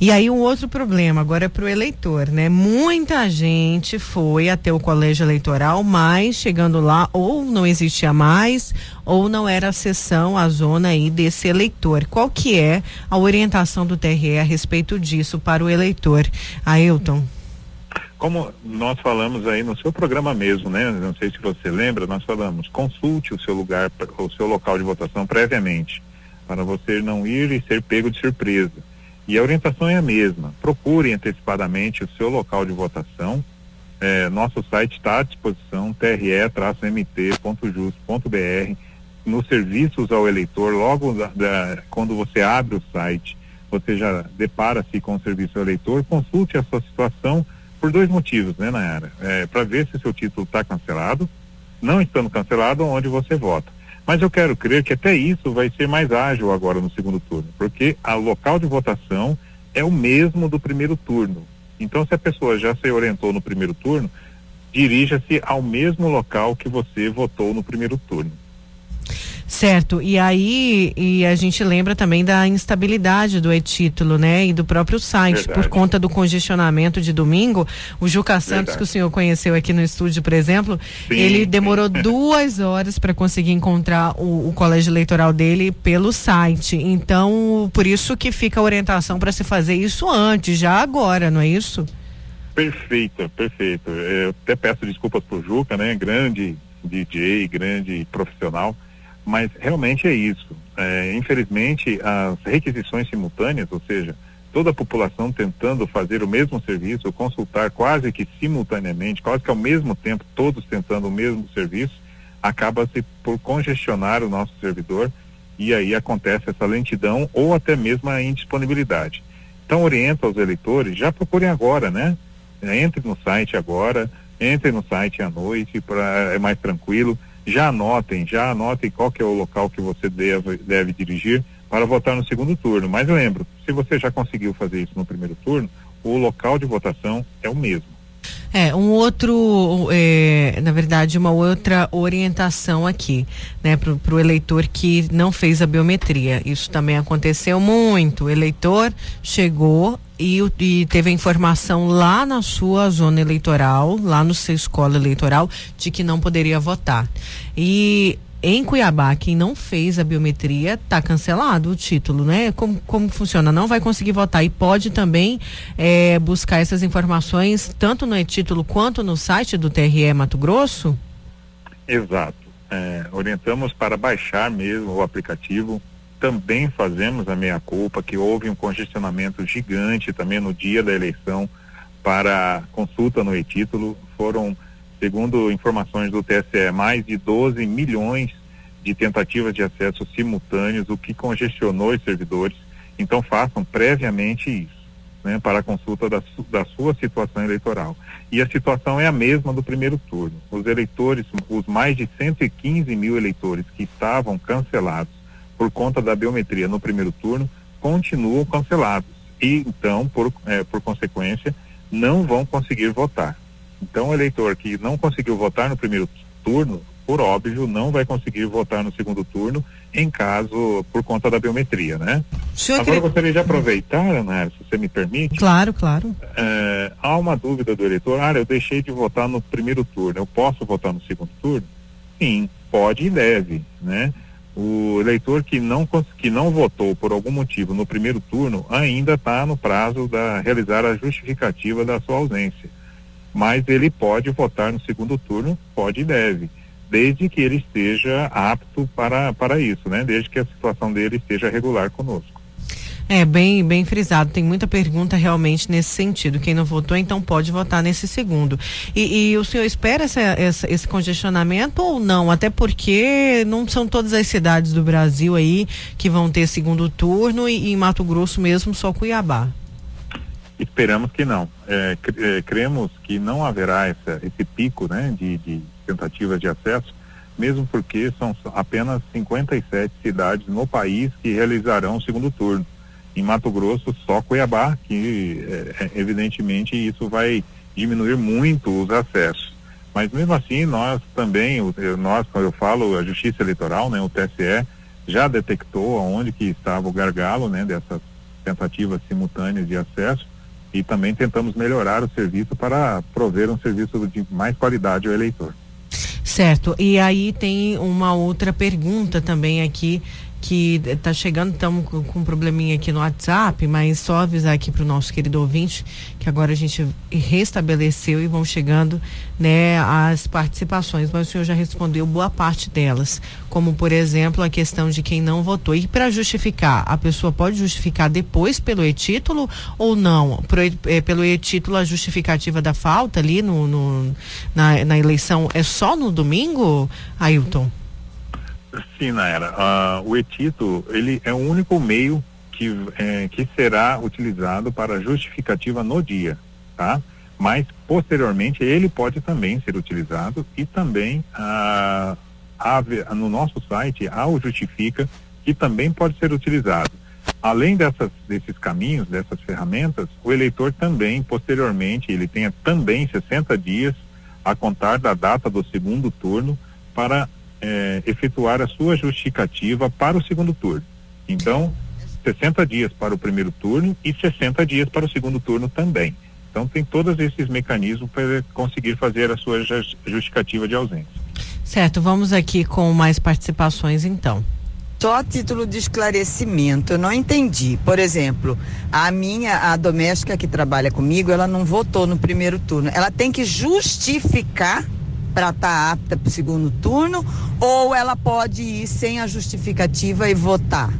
E aí um outro problema agora é para o eleitor, né? Muita gente foi até o colégio eleitoral, mas chegando lá ou não existia mais ou não era a sessão, a zona aí desse eleitor. Qual que é a orientação do TRE a respeito disso para o eleitor? Ailton. Como nós falamos aí no seu programa mesmo, né? Não sei se você lembra, nós falamos, consulte o seu lugar, o seu local de votação previamente, para você não ir e ser pego de surpresa. E a orientação é a mesma. Procure antecipadamente o seu local de votação. É, nosso site está à disposição, tre-mt.jus.br. Nos serviços ao eleitor, logo da, da, quando você abre o site, você já depara-se com o serviço ao eleitor, consulte a sua situação por dois motivos, né, Nayara? É, Para ver se seu título está cancelado, não estando cancelado, onde você vota. Mas eu quero crer que até isso vai ser mais ágil agora no segundo turno, porque o local de votação é o mesmo do primeiro turno. Então, se a pessoa já se orientou no primeiro turno, dirija-se ao mesmo local que você votou no primeiro turno. Certo. E aí e a gente lembra também da instabilidade do e-título, né? E do próprio site, Verdade. por conta do congestionamento de domingo. O Juca Santos, Verdade. que o senhor conheceu aqui no estúdio, por exemplo, sim, ele demorou duas horas para conseguir encontrar o, o, colégio eleitoral dele pelo site. Então, por isso que fica a orientação para se fazer isso antes, já agora, não é isso? Perfeito, perfeito. Eu até peço desculpas pro Juca, né? Grande DJ, grande profissional mas realmente é isso. É, infelizmente, as requisições simultâneas, ou seja, toda a população tentando fazer o mesmo serviço, consultar quase que simultaneamente, quase que ao mesmo tempo, todos tentando o mesmo serviço, acaba-se por congestionar o nosso servidor e aí acontece essa lentidão ou até mesmo a indisponibilidade. Então, oriento aos eleitores, já procurem agora, né? Entre no site agora, entre no site à noite, pra, é mais tranquilo já anotem, já anotem qual que é o local que você deve, deve dirigir para votar no segundo turno. Mas lembro, se você já conseguiu fazer isso no primeiro turno, o local de votação é o mesmo. É, um outro, é, na verdade, uma outra orientação aqui, né, para o eleitor que não fez a biometria. Isso também aconteceu muito. O eleitor chegou e, e, teve a informação lá na sua zona eleitoral, lá no seu escola eleitoral, de que não poderia votar. E em Cuiabá, quem não fez a biometria está cancelado o título, né? Como, como funciona? Não vai conseguir votar e pode também é, buscar essas informações tanto no e-título quanto no site do TRE Mato Grosso? Exato. É, orientamos para baixar mesmo o aplicativo. Também fazemos a meia culpa que houve um congestionamento gigante também no dia da eleição para consulta no e-título. Foram Segundo informações do TSE, mais de 12 milhões de tentativas de acesso simultâneos, o que congestionou os servidores. Então façam previamente isso, né, para a consulta da, da sua situação eleitoral. E a situação é a mesma do primeiro turno. Os eleitores, os mais de 115 mil eleitores que estavam cancelados por conta da biometria no primeiro turno, continuam cancelados. E então, por, é, por consequência, não vão conseguir votar. Então, o eleitor que não conseguiu votar no primeiro turno, por óbvio, não vai conseguir votar no segundo turno, em caso por conta da biometria, né? Agora, quer... gostaria de aproveitar, Ana, se você me permite. Claro, claro. É, há uma dúvida do eleitor, ah, eu deixei de votar no primeiro turno, eu posso votar no segundo turno? Sim, pode e deve, né? O eleitor que não, que não votou por algum motivo no primeiro turno ainda está no prazo da realizar a justificativa da sua ausência. Mas ele pode votar no segundo turno, pode e deve, desde que ele esteja apto para, para isso, né? Desde que a situação dele esteja regular conosco. É, bem, bem frisado. Tem muita pergunta realmente nesse sentido. Quem não votou, então pode votar nesse segundo. E, e o senhor espera essa, essa, esse congestionamento ou não? Até porque não são todas as cidades do Brasil aí que vão ter segundo turno e, em Mato Grosso mesmo só Cuiabá. Esperamos que não. É, é, cremos que não haverá essa, esse pico né, de, de tentativas de acesso, mesmo porque são apenas 57 cidades no país que realizarão o segundo turno em Mato Grosso só Cuiabá, que é, é, evidentemente isso vai diminuir muito os acessos. Mas mesmo assim, nós também, nós, quando eu falo a Justiça Eleitoral, né, o TSE, já detectou aonde que estava o gargalo, né, dessas tentativas simultâneas de acesso e também tentamos melhorar o serviço para prover um serviço de mais qualidade ao eleitor. Certo. E aí tem uma outra pergunta também aqui que está chegando, estamos com, um probleminha aqui no WhatsApp, mas só avisar aqui para o nosso querido ouvinte que agora a gente restabeleceu e vão chegando né, as participações, mas o senhor já respondeu boa parte delas, como por exemplo a questão de quem não votou. E para justificar, a pessoa pode justificar depois pelo e-título ou não? Pro, é, pelo e-título a justificativa da falta ali no, no na, na eleição é só no domingo, Ailton? Sim, Naira. Uh, o etito, ele é o único meio que, é, que será utilizado para justificativa no dia, tá? Mas, posteriormente, ele pode também ser utilizado e também uh, no nosso site, há o Justifica, que também pode ser utilizado. Além dessas, desses caminhos, dessas ferramentas, o eleitor também, posteriormente, ele tenha também 60 dias a contar da data do segundo turno para é, efetuar a sua justificativa para o segundo turno. Então, 60 dias para o primeiro turno e 60 dias para o segundo turno também. Então, tem todos esses mecanismos para conseguir fazer a sua justificativa de ausência. Certo, vamos aqui com mais participações então. Só a título de esclarecimento, eu não entendi. Por exemplo, a minha, a doméstica que trabalha comigo, ela não votou no primeiro turno. Ela tem que justificar para estar tá apta para o segundo turno ou ela pode ir sem a justificativa e votar?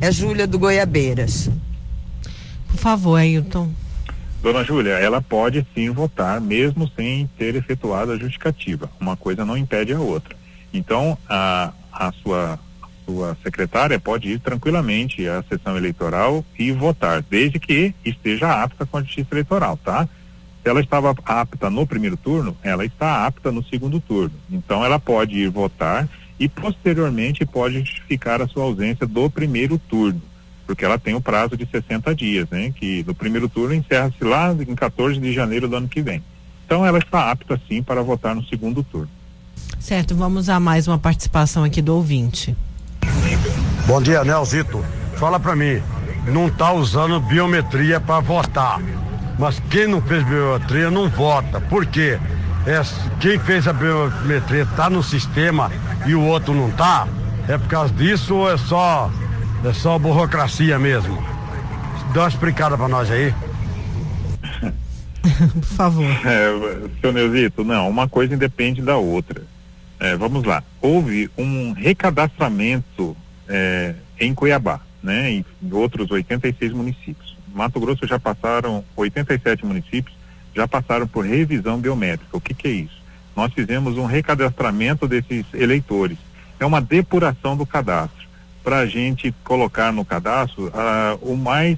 É Júlia do Goiabeiras. Por favor, Ailton. Dona Júlia, ela pode sim votar, mesmo sem ter efetuado a justificativa. Uma coisa não impede a outra. Então, a, a sua, sua secretária pode ir tranquilamente à sessão eleitoral e votar, desde que esteja apta com a justiça eleitoral, tá? Se ela estava apta no primeiro turno, ela está apta no segundo turno. Então ela pode ir votar e posteriormente pode justificar a sua ausência do primeiro turno, porque ela tem o prazo de 60 dias, né? Que do primeiro turno encerra-se lá em 14 de janeiro do ano que vem. Então ela está apta sim para votar no segundo turno. Certo, vamos a mais uma participação aqui do ouvinte. Bom dia, Nelzito. Fala para mim, não está usando biometria para votar mas quem não fez biometria não vota. Por quê? É, quem fez a biometria está no sistema e o outro não está? É por causa disso ou é só, é só burocracia mesmo? Dá uma explicada para nós aí. *laughs* por favor. É, seu Neuzito, não, uma coisa independe da outra. É, vamos lá. Houve um recadastramento é, em Cuiabá, né, em outros 86 municípios. Mato Grosso já passaram 87 municípios já passaram por revisão biométrica. O que, que é isso? Nós fizemos um recadastramento desses eleitores. É uma depuração do cadastro para a gente colocar no cadastro uh, o mais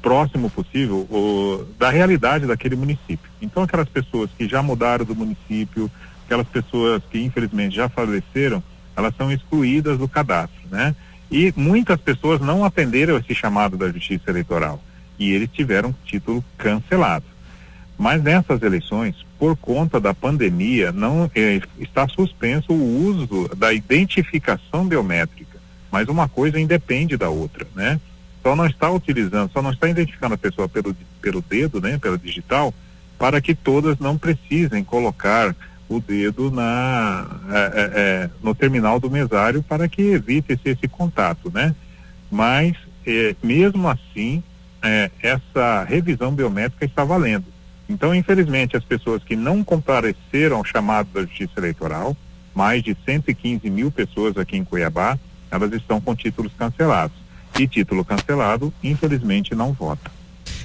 próximo possível o, da realidade daquele município. Então, aquelas pessoas que já mudaram do município, aquelas pessoas que infelizmente já faleceram, elas são excluídas do cadastro, né? E muitas pessoas não atenderam esse chamado da Justiça Eleitoral e eles tiveram título cancelado. Mas nessas eleições, por conta da pandemia, não é, está suspenso o uso da identificação biométrica. Mas uma coisa independe da outra, né? Só não está utilizando, só não está identificando a pessoa pelo, pelo dedo, né, pelo digital, para que todas não precisem colocar o dedo na, é, é, no terminal do mesário para que evite esse, esse contato, né? Mas, mesmo assim, é, essa revisão biométrica está valendo. Então, infelizmente, as pessoas que não compareceram ao chamado da Justiça Eleitoral, mais de 115 mil pessoas aqui em Cuiabá, elas estão com títulos cancelados. E título cancelado, infelizmente, não vota.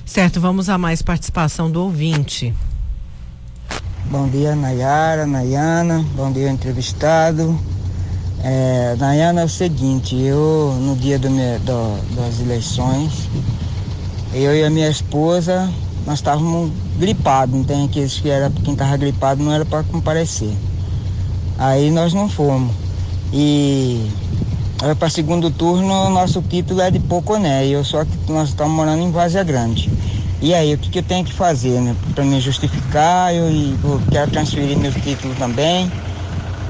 Certo, vamos a mais participação do ouvinte. Bom dia, Nayara, Nayana. Bom dia, entrevistado. É, Nayana, é o seguinte, eu, no dia do, do, das eleições, eu e a minha esposa, nós estávamos gripados, não tem aqueles que era quem estava gripado não era para comparecer. Aí nós não fomos. E para segundo turno, nosso título é de Poconé, eu só que nós estamos morando em Vazia Grande. E aí, o que, que eu tenho que fazer, né? Para me justificar, eu, eu quero transferir meu título também.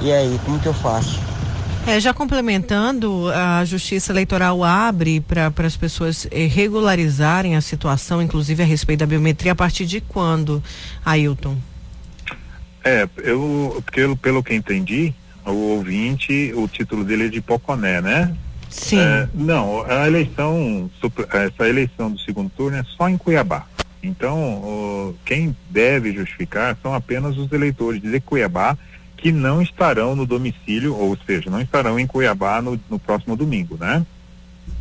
E aí, como que eu faço? É, já complementando, a Justiça Eleitoral abre para as pessoas eh, regularizarem a situação, inclusive a respeito da biometria, a partir de quando, Ailton? É, eu, pelo, pelo que entendi, o ouvinte, o título dele é de Poconé, né? Sim. É, não, a eleição, essa eleição do segundo turno é só em Cuiabá. Então, o, quem deve justificar são apenas os eleitores de Cuiabá que não estarão no domicílio, ou seja, não estarão em Cuiabá no, no próximo domingo, né?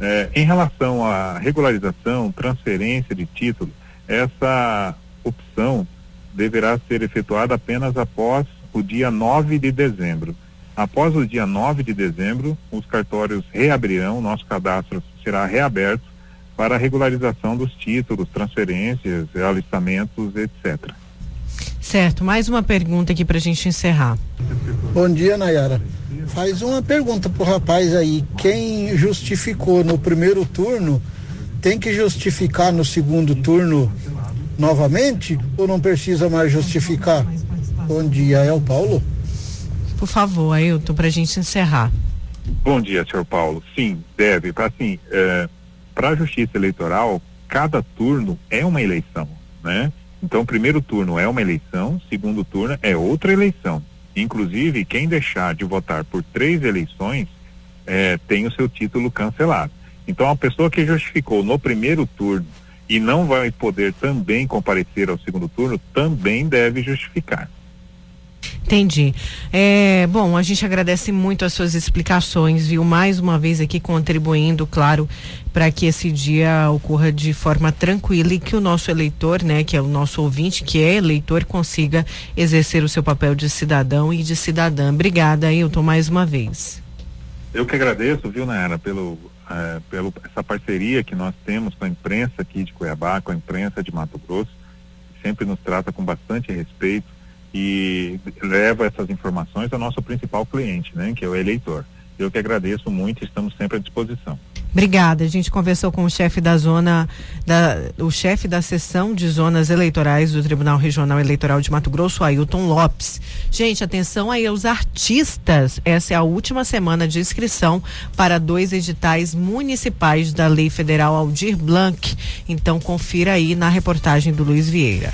É, em relação à regularização, transferência de título, essa opção deverá ser efetuada apenas após o dia 9 de dezembro. Após o dia 9 de dezembro, os cartórios reabrirão, nosso cadastro será reaberto para regularização dos títulos, transferências, alistamentos, etc. Certo, mais uma pergunta aqui para a gente encerrar. Bom dia, Nayara. Faz uma pergunta pro rapaz aí. Quem justificou no primeiro turno tem que justificar no segundo turno novamente ou não precisa mais justificar? Bom dia, é o Paulo. Por favor, Ailton, para a gente encerrar. Bom dia, senhor Paulo. Sim, deve. Assim, é, para a Justiça Eleitoral, cada turno é uma eleição, né? Então, primeiro turno é uma eleição, segundo turno é outra eleição. Inclusive, quem deixar de votar por três eleições é, tem o seu título cancelado. Então, a pessoa que justificou no primeiro turno e não vai poder também comparecer ao segundo turno, também deve justificar. Entendi. É, bom, a gente agradece muito as suas explicações, viu? Mais uma vez aqui contribuindo, claro, para que esse dia ocorra de forma tranquila e que o nosso eleitor, né, que é o nosso ouvinte, que é eleitor, consiga exercer o seu papel de cidadão e de cidadã. Obrigada, Ailton, mais uma vez. Eu que agradeço, viu, Nayara, pelo, é, pelo essa parceria que nós temos com a imprensa aqui de Cuiabá, com a imprensa de Mato Grosso, sempre nos trata com bastante respeito e leva essas informações ao nosso principal cliente, né, que é o eleitor. Eu que agradeço muito estamos sempre à disposição. Obrigada. A gente conversou com o chefe da zona, da, o chefe da seção de zonas eleitorais do Tribunal Regional Eleitoral de Mato Grosso, Ailton Lopes. Gente, atenção aí aos artistas. Essa é a última semana de inscrição para dois editais municipais da Lei Federal Aldir Blanc. Então confira aí na reportagem do Luiz Vieira.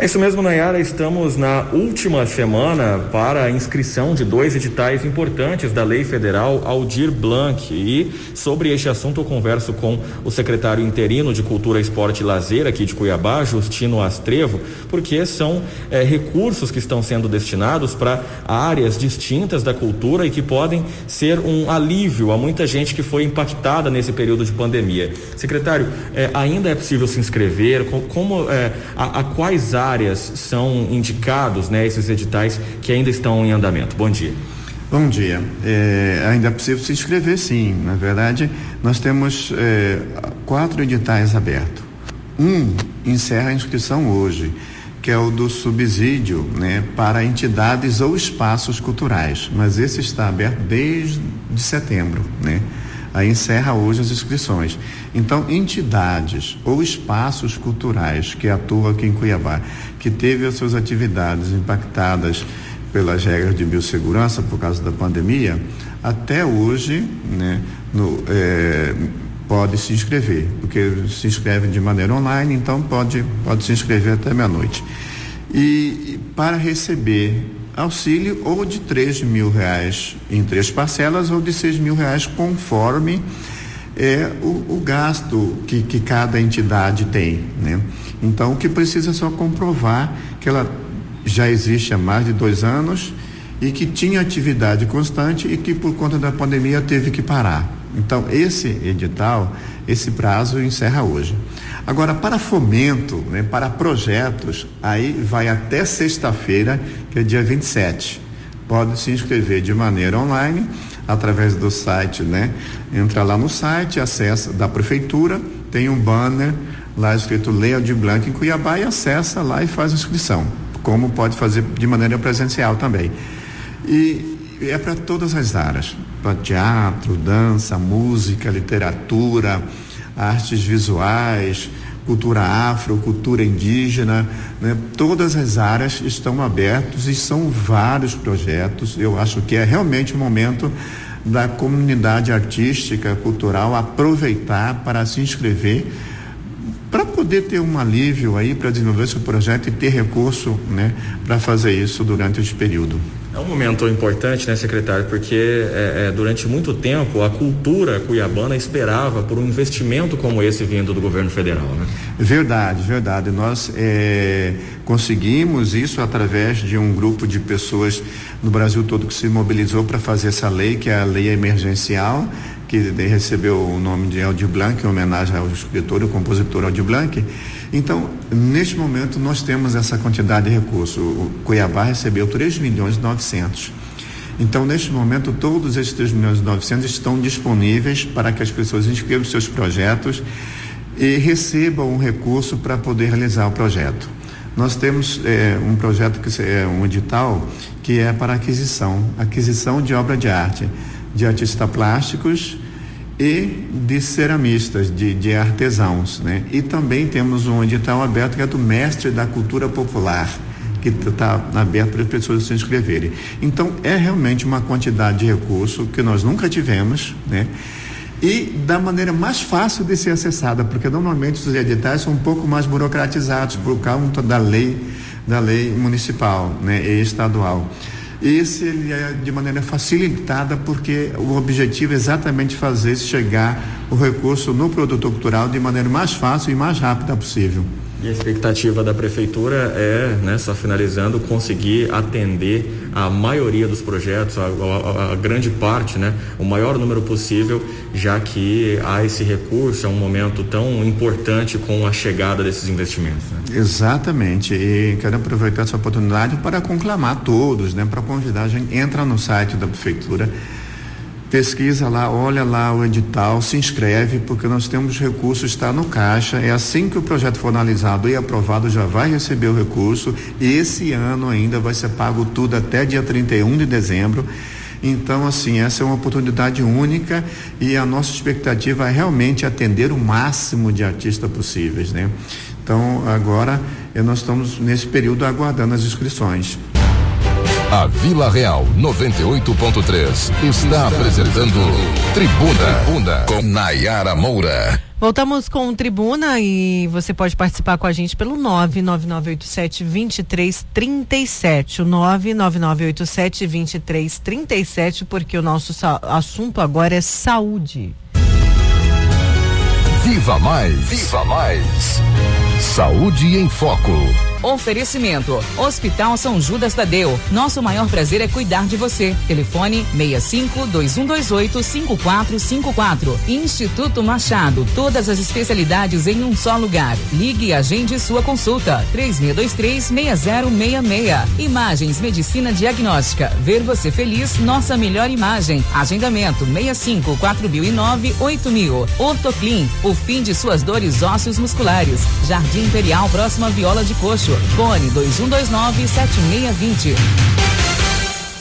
É isso mesmo, Nayara. Estamos na última semana para a inscrição de dois editais importantes da Lei Federal Aldir Blanc. E sobre este assunto eu converso com o secretário interino de Cultura, Esporte e Lazer aqui de Cuiabá, Justino Astrevo, porque são é, recursos que estão sendo destinados para áreas distintas da cultura e que podem ser um alívio a muita gente que foi impactada nesse período de pandemia. Secretário, é, ainda é possível se inscrever? Como, é, a, a quais áreas áreas são indicados, né, esses editais que ainda estão em andamento? Bom dia. Bom dia. É, ainda é possível se inscrever, sim. Na verdade, nós temos é, quatro editais abertos. Um encerra a inscrição hoje, que é o do subsídio né, para entidades ou espaços culturais. Mas esse está aberto desde setembro. Né? Aí encerra hoje as inscrições. Então, entidades ou espaços culturais que atuam aqui em Cuiabá, que teve as suas atividades impactadas pelas regras de biossegurança por causa da pandemia, até hoje, né, no, é, pode se inscrever, porque se inscrevem de maneira online, então pode, pode se inscrever até meia-noite. e para receber auxílio ou de três mil reais em três parcelas ou de seis mil reais conforme é o, o gasto que, que cada entidade tem, né? Então o que precisa é só comprovar que ela já existe há mais de dois anos e que tinha atividade constante e que por conta da pandemia teve que parar. Então, esse edital, esse prazo encerra hoje. Agora, para fomento, né, para projetos, aí vai até sexta-feira, que é dia 27. Pode se inscrever de maneira online, através do site, né? Entra lá no site, acessa da prefeitura, tem um banner lá escrito Leia de Blanco em Cuiabá e acessa lá e faz a inscrição, como pode fazer de maneira presencial também. E é para todas as áreas, para teatro, dança, música, literatura, artes visuais, cultura afro, cultura indígena, né? todas as áreas estão abertas e são vários projetos. Eu acho que é realmente o momento da comunidade artística, cultural aproveitar para se inscrever para poder ter um alívio aí para desenvolver esse projeto e ter recurso, né, para fazer isso durante esse período. É um momento importante, né, secretário, porque é, é, durante muito tempo a cultura cuiabana esperava por um investimento como esse vindo do governo federal, né? Verdade, verdade. Nós é, conseguimos isso através de um grupo de pessoas no Brasil todo que se mobilizou para fazer essa lei, que é a lei emergencial, que recebeu o nome de Aldir Blanc, em homenagem ao escritor e compositor Aldir Blanc. Então, neste momento, nós temos essa quantidade de recursos. O Cuiabá recebeu 3 milhões e 900. Então, neste momento, todos esses 3 milhões e 900 estão disponíveis para que as pessoas inscrevam seus projetos e recebam um recurso para poder realizar o projeto. Nós temos é, um projeto que é um edital que é para aquisição, aquisição de obra de arte, de artistas plásticos, e de ceramistas, de, de artesãos, né? E também temos um edital aberto que é do mestre da cultura popular, que está aberto para as pessoas se inscreverem. Então, é realmente uma quantidade de recurso que nós nunca tivemos, né? E da maneira mais fácil de ser acessada, porque normalmente os editais são um pouco mais burocratizados por causa da lei, da lei municipal, né? E estadual. Esse ele é de maneira facilitada porque o objetivo é exatamente fazer chegar o recurso no produtor cultural de maneira mais fácil e mais rápida possível. E a expectativa da prefeitura é, né, só finalizando, conseguir atender a maioria dos projetos, a, a, a, grande parte, né, o maior número possível, já que há esse recurso, é um momento tão importante com a chegada desses investimentos. Né? Exatamente. E quero aproveitar essa oportunidade para conclamar todos, né, para convidar a gente entra no site da prefeitura pesquisa lá, olha lá o edital, se inscreve, porque nós temos recursos, está no caixa. É assim que o projeto for analisado e aprovado, já vai receber o recurso. E esse ano ainda vai ser pago tudo até dia 31 de dezembro. Então, assim, essa é uma oportunidade única e a nossa expectativa é realmente atender o máximo de artistas possíveis, né? Então, agora eh, nós estamos nesse período aguardando as inscrições. A Vila Real 98.3 está apresentando Tribuna, Tribuna com Nayara Moura. Voltamos com Tribuna e você pode participar com a gente pelo 99987 2337. O 99987 2337, porque o nosso assunto agora é saúde. Viva Mais! Viva Mais! Saúde em Foco. Oferecimento: Hospital São Judas Tadeu. Nosso maior prazer é cuidar de você. Telefone 65 2128 5454. Instituto Machado. Todas as especialidades em um só lugar. Ligue e agende sua consulta. 3623 6066. Imagens Medicina Diagnóstica. Ver você feliz, nossa melhor imagem. Agendamento 65 4009 8000. Ortoclin. O fim de suas dores ósseos musculares. Jardim Imperial, próxima Viola de Coxo. Fone 2129 7620.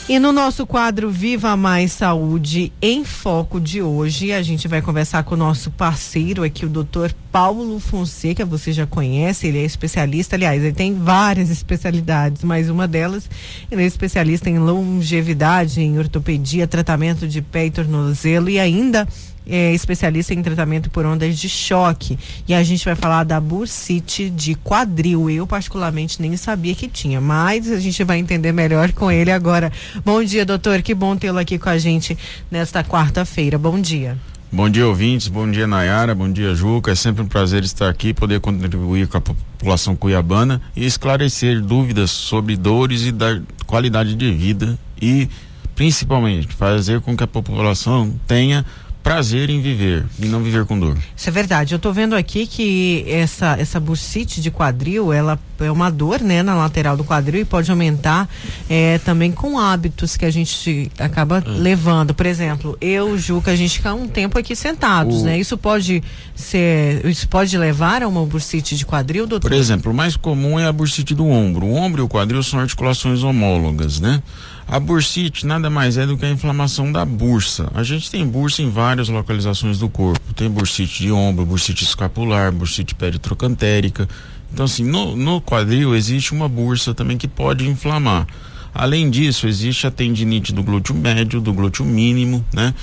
E no nosso quadro Viva Mais Saúde em Foco de hoje, a gente vai conversar com o nosso parceiro aqui, o doutor Paulo Fonseca, você já conhece, ele é especialista, aliás, ele tem várias especialidades, mas uma delas, ele é especialista em longevidade, em ortopedia, tratamento de pé e tornozelo e ainda é especialista em tratamento por ondas de choque. E a gente vai falar da bursite de quadril. Eu, particularmente, nem sabia que tinha, mas a gente vai entender melhor com ele agora. Bom dia, doutor. Que bom tê-lo aqui com a gente nesta quarta-feira. Bom dia. Bom dia, ouvintes. Bom dia, Nayara. Bom dia, Juca. É sempre um prazer estar aqui, poder contribuir com a população cuiabana e esclarecer dúvidas sobre dores e da qualidade de vida e, principalmente, fazer com que a população tenha prazer em viver e não viver com dor. Isso é verdade. Eu estou vendo aqui que essa essa bursite de quadril, ela é uma dor, né, na lateral do quadril e pode aumentar é, também com hábitos que a gente acaba é. levando. Por exemplo, eu, Juca, a gente fica um tempo aqui sentados, o... né? Isso pode ser, isso pode levar a uma bursite de quadril, doutor? Por exemplo, o mais comum é a bursite do ombro. O ombro e o quadril são articulações homólogas, né? A bursite nada mais é do que a inflamação da bursa. A gente tem bursa em várias localizações do corpo. Tem bursite de ombro, bursite escapular, bursite peritrocantérica. Então, assim, no, no quadril existe uma bursa também que pode inflamar. Além disso, existe a tendinite do glúteo médio, do glúteo mínimo, né?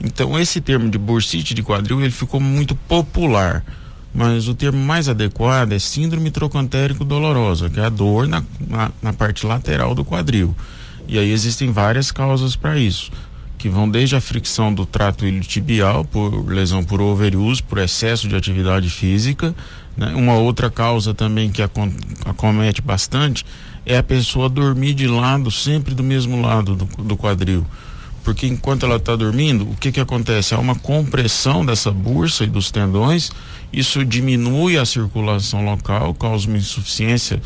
Então, esse termo de bursite de quadril, ele ficou muito popular. Mas o termo mais adequado é síndrome trocantérico dolorosa, que é a dor na, na, na parte lateral do quadril. E aí existem várias causas para isso, que vão desde a fricção do trato iliotibial por lesão por overuse, por excesso de atividade física, né? Uma outra causa também que acomete bastante é a pessoa dormir de lado, sempre do mesmo lado do, do quadril. Porque enquanto ela está dormindo, o que que acontece? Há uma compressão dessa bursa e dos tendões, isso diminui a circulação local, causa uma insuficiência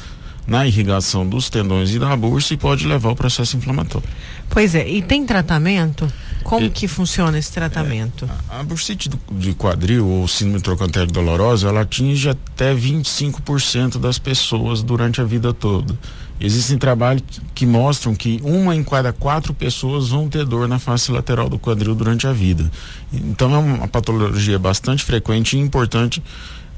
na irrigação dos tendões e da bursa e pode levar ao processo inflamatório. Pois é, e tem tratamento? Como e, que funciona esse tratamento? É, a, a bursite do, de quadril ou síndrome trocantérico dolorosa, ela atinge até 25% das pessoas durante a vida toda. Existem trabalhos que mostram que uma em cada quatro pessoas vão ter dor na face lateral do quadril durante a vida. Então é uma patologia bastante frequente e importante.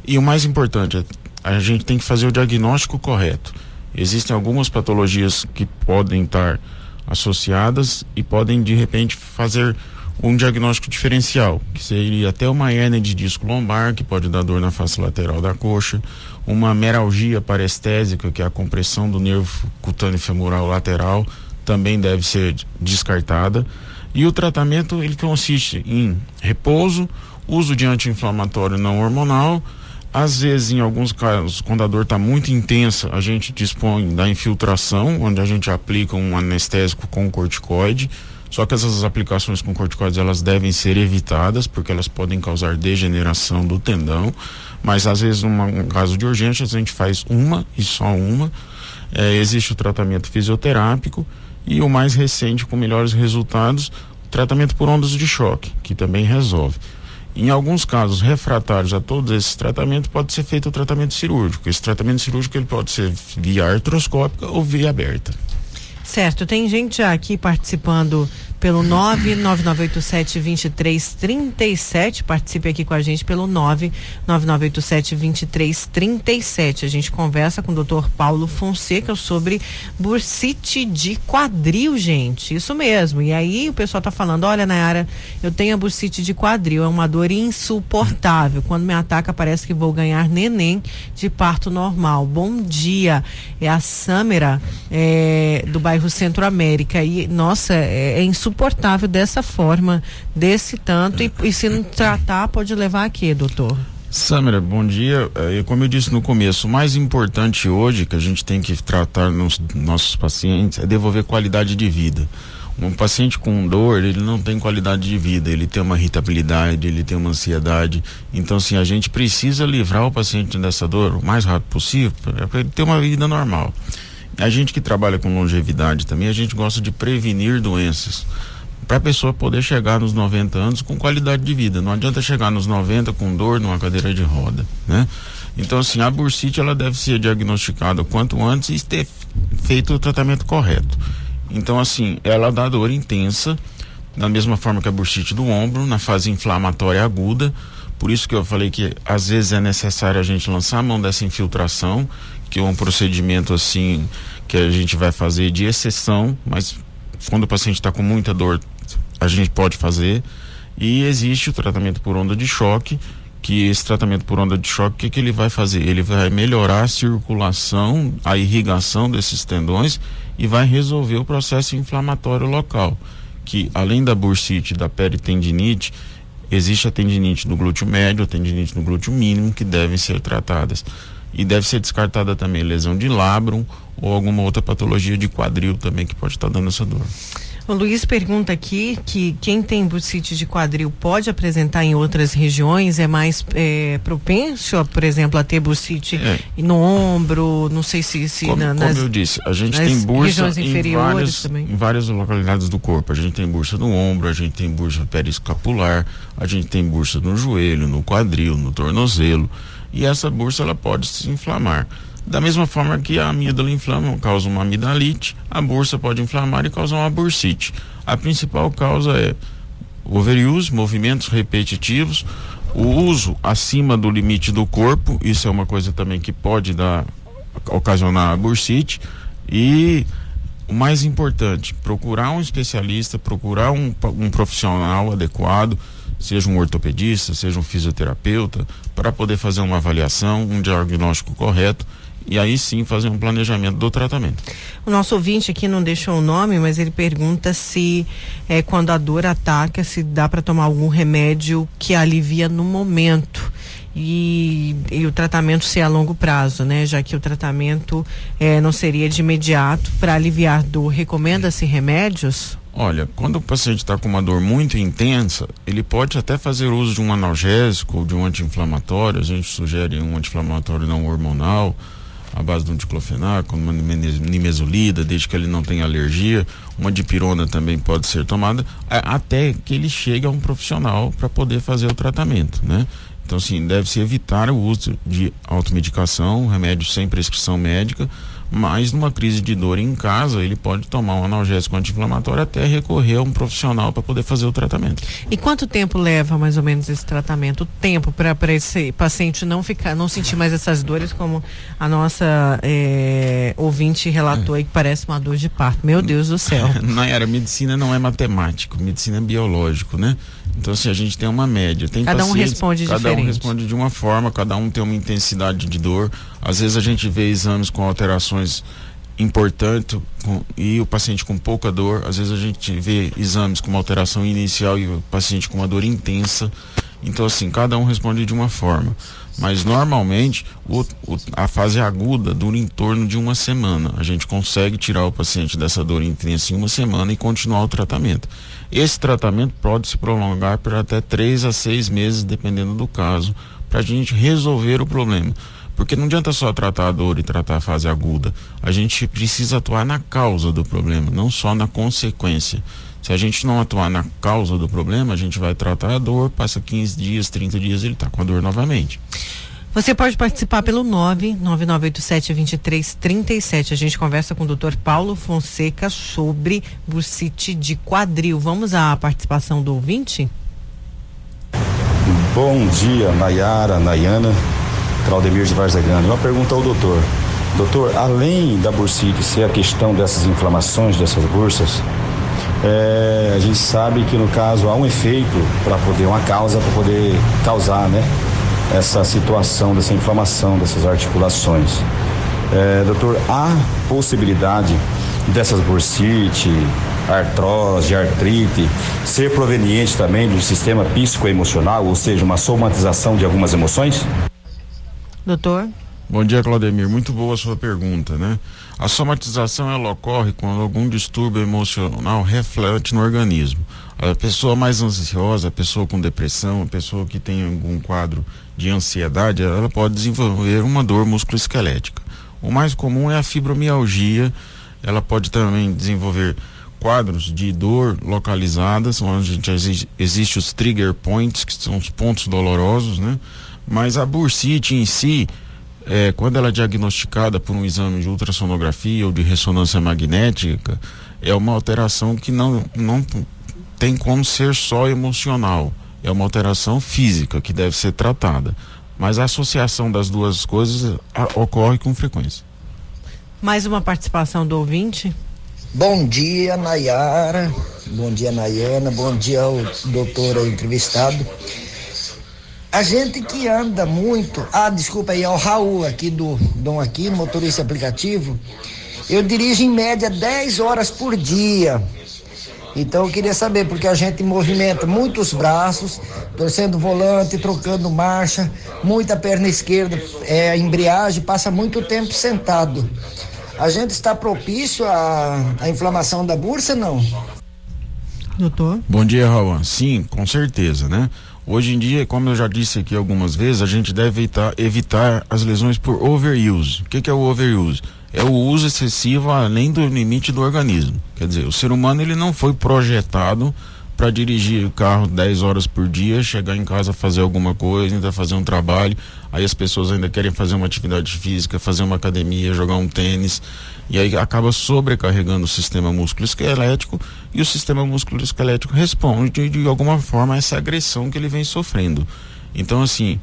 E o mais importante, a gente tem que fazer o diagnóstico correto. Existem algumas patologias que podem estar associadas e podem de repente fazer um diagnóstico diferencial, que seria até uma hernia de disco lombar, que pode dar dor na face lateral da coxa, uma meralgia parestésica, que é a compressão do nervo cutâneo femoral lateral, também deve ser descartada. E o tratamento ele consiste em repouso, uso de anti-inflamatório não hormonal, às vezes, em alguns casos, quando a dor está muito intensa, a gente dispõe da infiltração, onde a gente aplica um anestésico com corticoide. Só que essas aplicações com corticoides elas devem ser evitadas porque elas podem causar degeneração do tendão. Mas às vezes, num um caso de urgência, a gente faz uma e só uma. É, existe o tratamento fisioterápico e o mais recente, com melhores resultados, tratamento por ondas de choque, que também resolve. Em alguns casos refratários a todos esses tratamentos, pode ser feito o tratamento cirúrgico. Esse tratamento cirúrgico ele pode ser via artroscópica ou via aberta. Certo, tem gente aqui participando pelo 99987-2337. Participe aqui com a gente pelo 99987-2337. A gente conversa com o doutor Paulo Fonseca sobre bursite de quadril, gente. Isso mesmo. E aí o pessoal tá falando: olha, Nayara, eu tenho a bursite de quadril, é uma dor insuportável. Quando me ataca, parece que vou ganhar neném de parto normal. Bom dia. É a Sâmera é, do bairro Centro América. E, nossa, é, é insuportável insuportável dessa forma, desse tanto, e, e se não tratar, pode levar a quê, doutor? Samira, bom dia. É, como eu disse no começo, o mais importante hoje que a gente tem que tratar nos nossos pacientes é devolver qualidade de vida. Um paciente com dor, ele não tem qualidade de vida, ele tem uma irritabilidade, ele tem uma ansiedade. Então, assim, a gente precisa livrar o paciente dessa dor o mais rápido possível para ele ter uma vida normal. A gente que trabalha com longevidade também, a gente gosta de prevenir doenças. Para a pessoa poder chegar nos 90 anos com qualidade de vida. Não adianta chegar nos 90 com dor numa cadeira de roda, né? Então, assim, a bursite ela deve ser diagnosticada quanto antes e ter feito o tratamento correto. Então, assim, ela dá dor intensa, da mesma forma que a bursite do ombro, na fase inflamatória aguda. Por isso que eu falei que às vezes é necessário a gente lançar a mão dessa infiltração que é um procedimento assim que a gente vai fazer de exceção, mas quando o paciente está com muita dor, a gente pode fazer. E existe o tratamento por onda de choque, que esse tratamento por onda de choque, o que, que ele vai fazer? Ele vai melhorar a circulação, a irrigação desses tendões e vai resolver o processo inflamatório local, que além da bursite da peritendinite, existe a tendinite do glúteo médio, a tendinite do glúteo mínimo, que devem ser tratadas. E deve ser descartada também lesão de labrum ou alguma outra patologia de quadril também que pode estar dando essa dor. O Luiz pergunta aqui que quem tem bursite de quadril pode apresentar em outras regiões, é mais é, propenso, por exemplo, a ter bursite é. no ombro, não sei se, se como, na, nas, como eu disse, a gente tem bursa em várias, também. em várias localidades do corpo. A gente tem bursa no ombro, a gente tem bursa periscapular, a gente tem bursa no joelho, no quadril, no tornozelo, e essa bursa ela pode se inflamar. Da mesma forma que a amígdala inflama, causa uma amidalite, a bursa pode inflamar e causar uma bursite. A principal causa é overuse, movimentos repetitivos, o uso acima do limite do corpo, isso é uma coisa também que pode dar, ocasionar a bursite, e o mais importante, procurar um especialista, procurar um, um profissional adequado, seja um ortopedista, seja um fisioterapeuta, para poder fazer uma avaliação, um diagnóstico correto e aí sim fazer um planejamento do tratamento. O nosso ouvinte aqui não deixou o nome, mas ele pergunta se é, quando a dor ataca, se dá para tomar algum remédio que alivia no momento. E, e, o tratamento ser a longo prazo, né? Já que o tratamento é, não seria de imediato para aliviar dor. Recomenda-se remédios? Olha, quando o paciente está com uma dor muito intensa, ele pode até fazer uso de um analgésico ou de um anti-inflamatório. A gente sugere um anti-inflamatório não hormonal à base de um diclofenaco, uma nimesulida, desde que ele não tenha alergia. Uma dipirona também pode ser tomada, até que ele chegue a um profissional para poder fazer o tratamento, né? Então, assim, deve-se evitar o uso de automedicação, remédio sem prescrição médica, mas numa crise de dor em casa, ele pode tomar um analgésico anti-inflamatório até recorrer a um profissional para poder fazer o tratamento. E quanto tempo leva mais ou menos esse tratamento? O tempo para esse paciente não ficar, não sentir mais essas dores, como a nossa é, ouvinte relatou aí, que parece uma dor de parto. Meu Deus do céu. *laughs* Nayara, medicina não é matemático, medicina é biológico, né? Então, assim, a gente tem uma média. Tem cada um responde cada diferente. Cada um responde de uma forma, cada um tem uma intensidade de dor. Às vezes a gente vê exames com alterações importantes com, e o paciente com pouca dor. Às vezes a gente vê exames com uma alteração inicial e o paciente com uma dor intensa. Então, assim, cada um responde de uma forma. Mas normalmente o, o, a fase aguda dura em torno de uma semana. A gente consegue tirar o paciente dessa dor intensa em uma semana e continuar o tratamento. Esse tratamento pode se prolongar por até três a seis meses, dependendo do caso, para a gente resolver o problema. Porque não adianta só tratar a dor e tratar a fase aguda. A gente precisa atuar na causa do problema, não só na consequência. Se a gente não atuar na causa do problema, a gente vai tratar a dor, passa 15 dias, 30 dias, ele está com a dor novamente. Você pode participar pelo 99987-2337. A gente conversa com o Dr. Paulo Fonseca sobre bursite de quadril. Vamos à participação do ouvinte? Bom dia, Nayara, Nayana, Claudemir de Varzagrande. Uma pergunta ao doutor. Doutor, além da bursite ser a questão dessas inflamações dessas bursas, é, a gente sabe que no caso há um efeito para poder, uma causa para poder causar, né? essa situação dessa inflamação dessas articulações. É, doutor, há possibilidade dessas bursite, artrose, artrite, ser proveniente também do sistema psicoemocional, ou seja, uma somatização de algumas emoções? Doutor? Bom dia, Claudemir. Muito boa a sua pergunta, né? A somatização ela ocorre quando algum distúrbio emocional reflete no organismo. A pessoa mais ansiosa, a pessoa com depressão, a pessoa que tem algum quadro de ansiedade, ela pode desenvolver uma dor musculoesquelética. O mais comum é a fibromialgia, ela pode também desenvolver quadros de dor localizadas, onde a gente existe, existe os trigger points, que são os pontos dolorosos, né? Mas a bursite em si, é, quando ela é diagnosticada por um exame de ultrassonografia ou de ressonância magnética, é uma alteração que não, não tem como ser só emocional. É uma alteração física que deve ser tratada. Mas a associação das duas coisas a, ocorre com frequência. Mais uma participação do ouvinte? Bom dia, Nayara. Bom dia, Nayana. Bom dia ao doutor entrevistado. A gente que anda muito. Ah, desculpa aí, é o Raul aqui do Dom Aqui, motorista aplicativo. Eu dirijo em média 10 horas por dia. Então eu queria saber, porque a gente movimenta muitos braços, torcendo volante, trocando marcha, muita perna esquerda, é, embreagem, passa muito tempo sentado. A gente está propício à, à inflamação da bursa, não? Doutor? Bom dia, Raul. Sim, com certeza, né? Hoje em dia, como eu já disse aqui algumas vezes, a gente deve evitar, evitar as lesões por overuse. O que, que é o overuse? É o uso excessivo além do limite do organismo. Quer dizer, o ser humano ele não foi projetado para dirigir o carro 10 horas por dia, chegar em casa fazer alguma coisa, ainda fazer um trabalho. Aí as pessoas ainda querem fazer uma atividade física, fazer uma academia, jogar um tênis. E aí acaba sobrecarregando o sistema músculo-esquelético e o sistema músculo-esquelético responde de, alguma forma a essa agressão que ele vem sofrendo. Então, assim,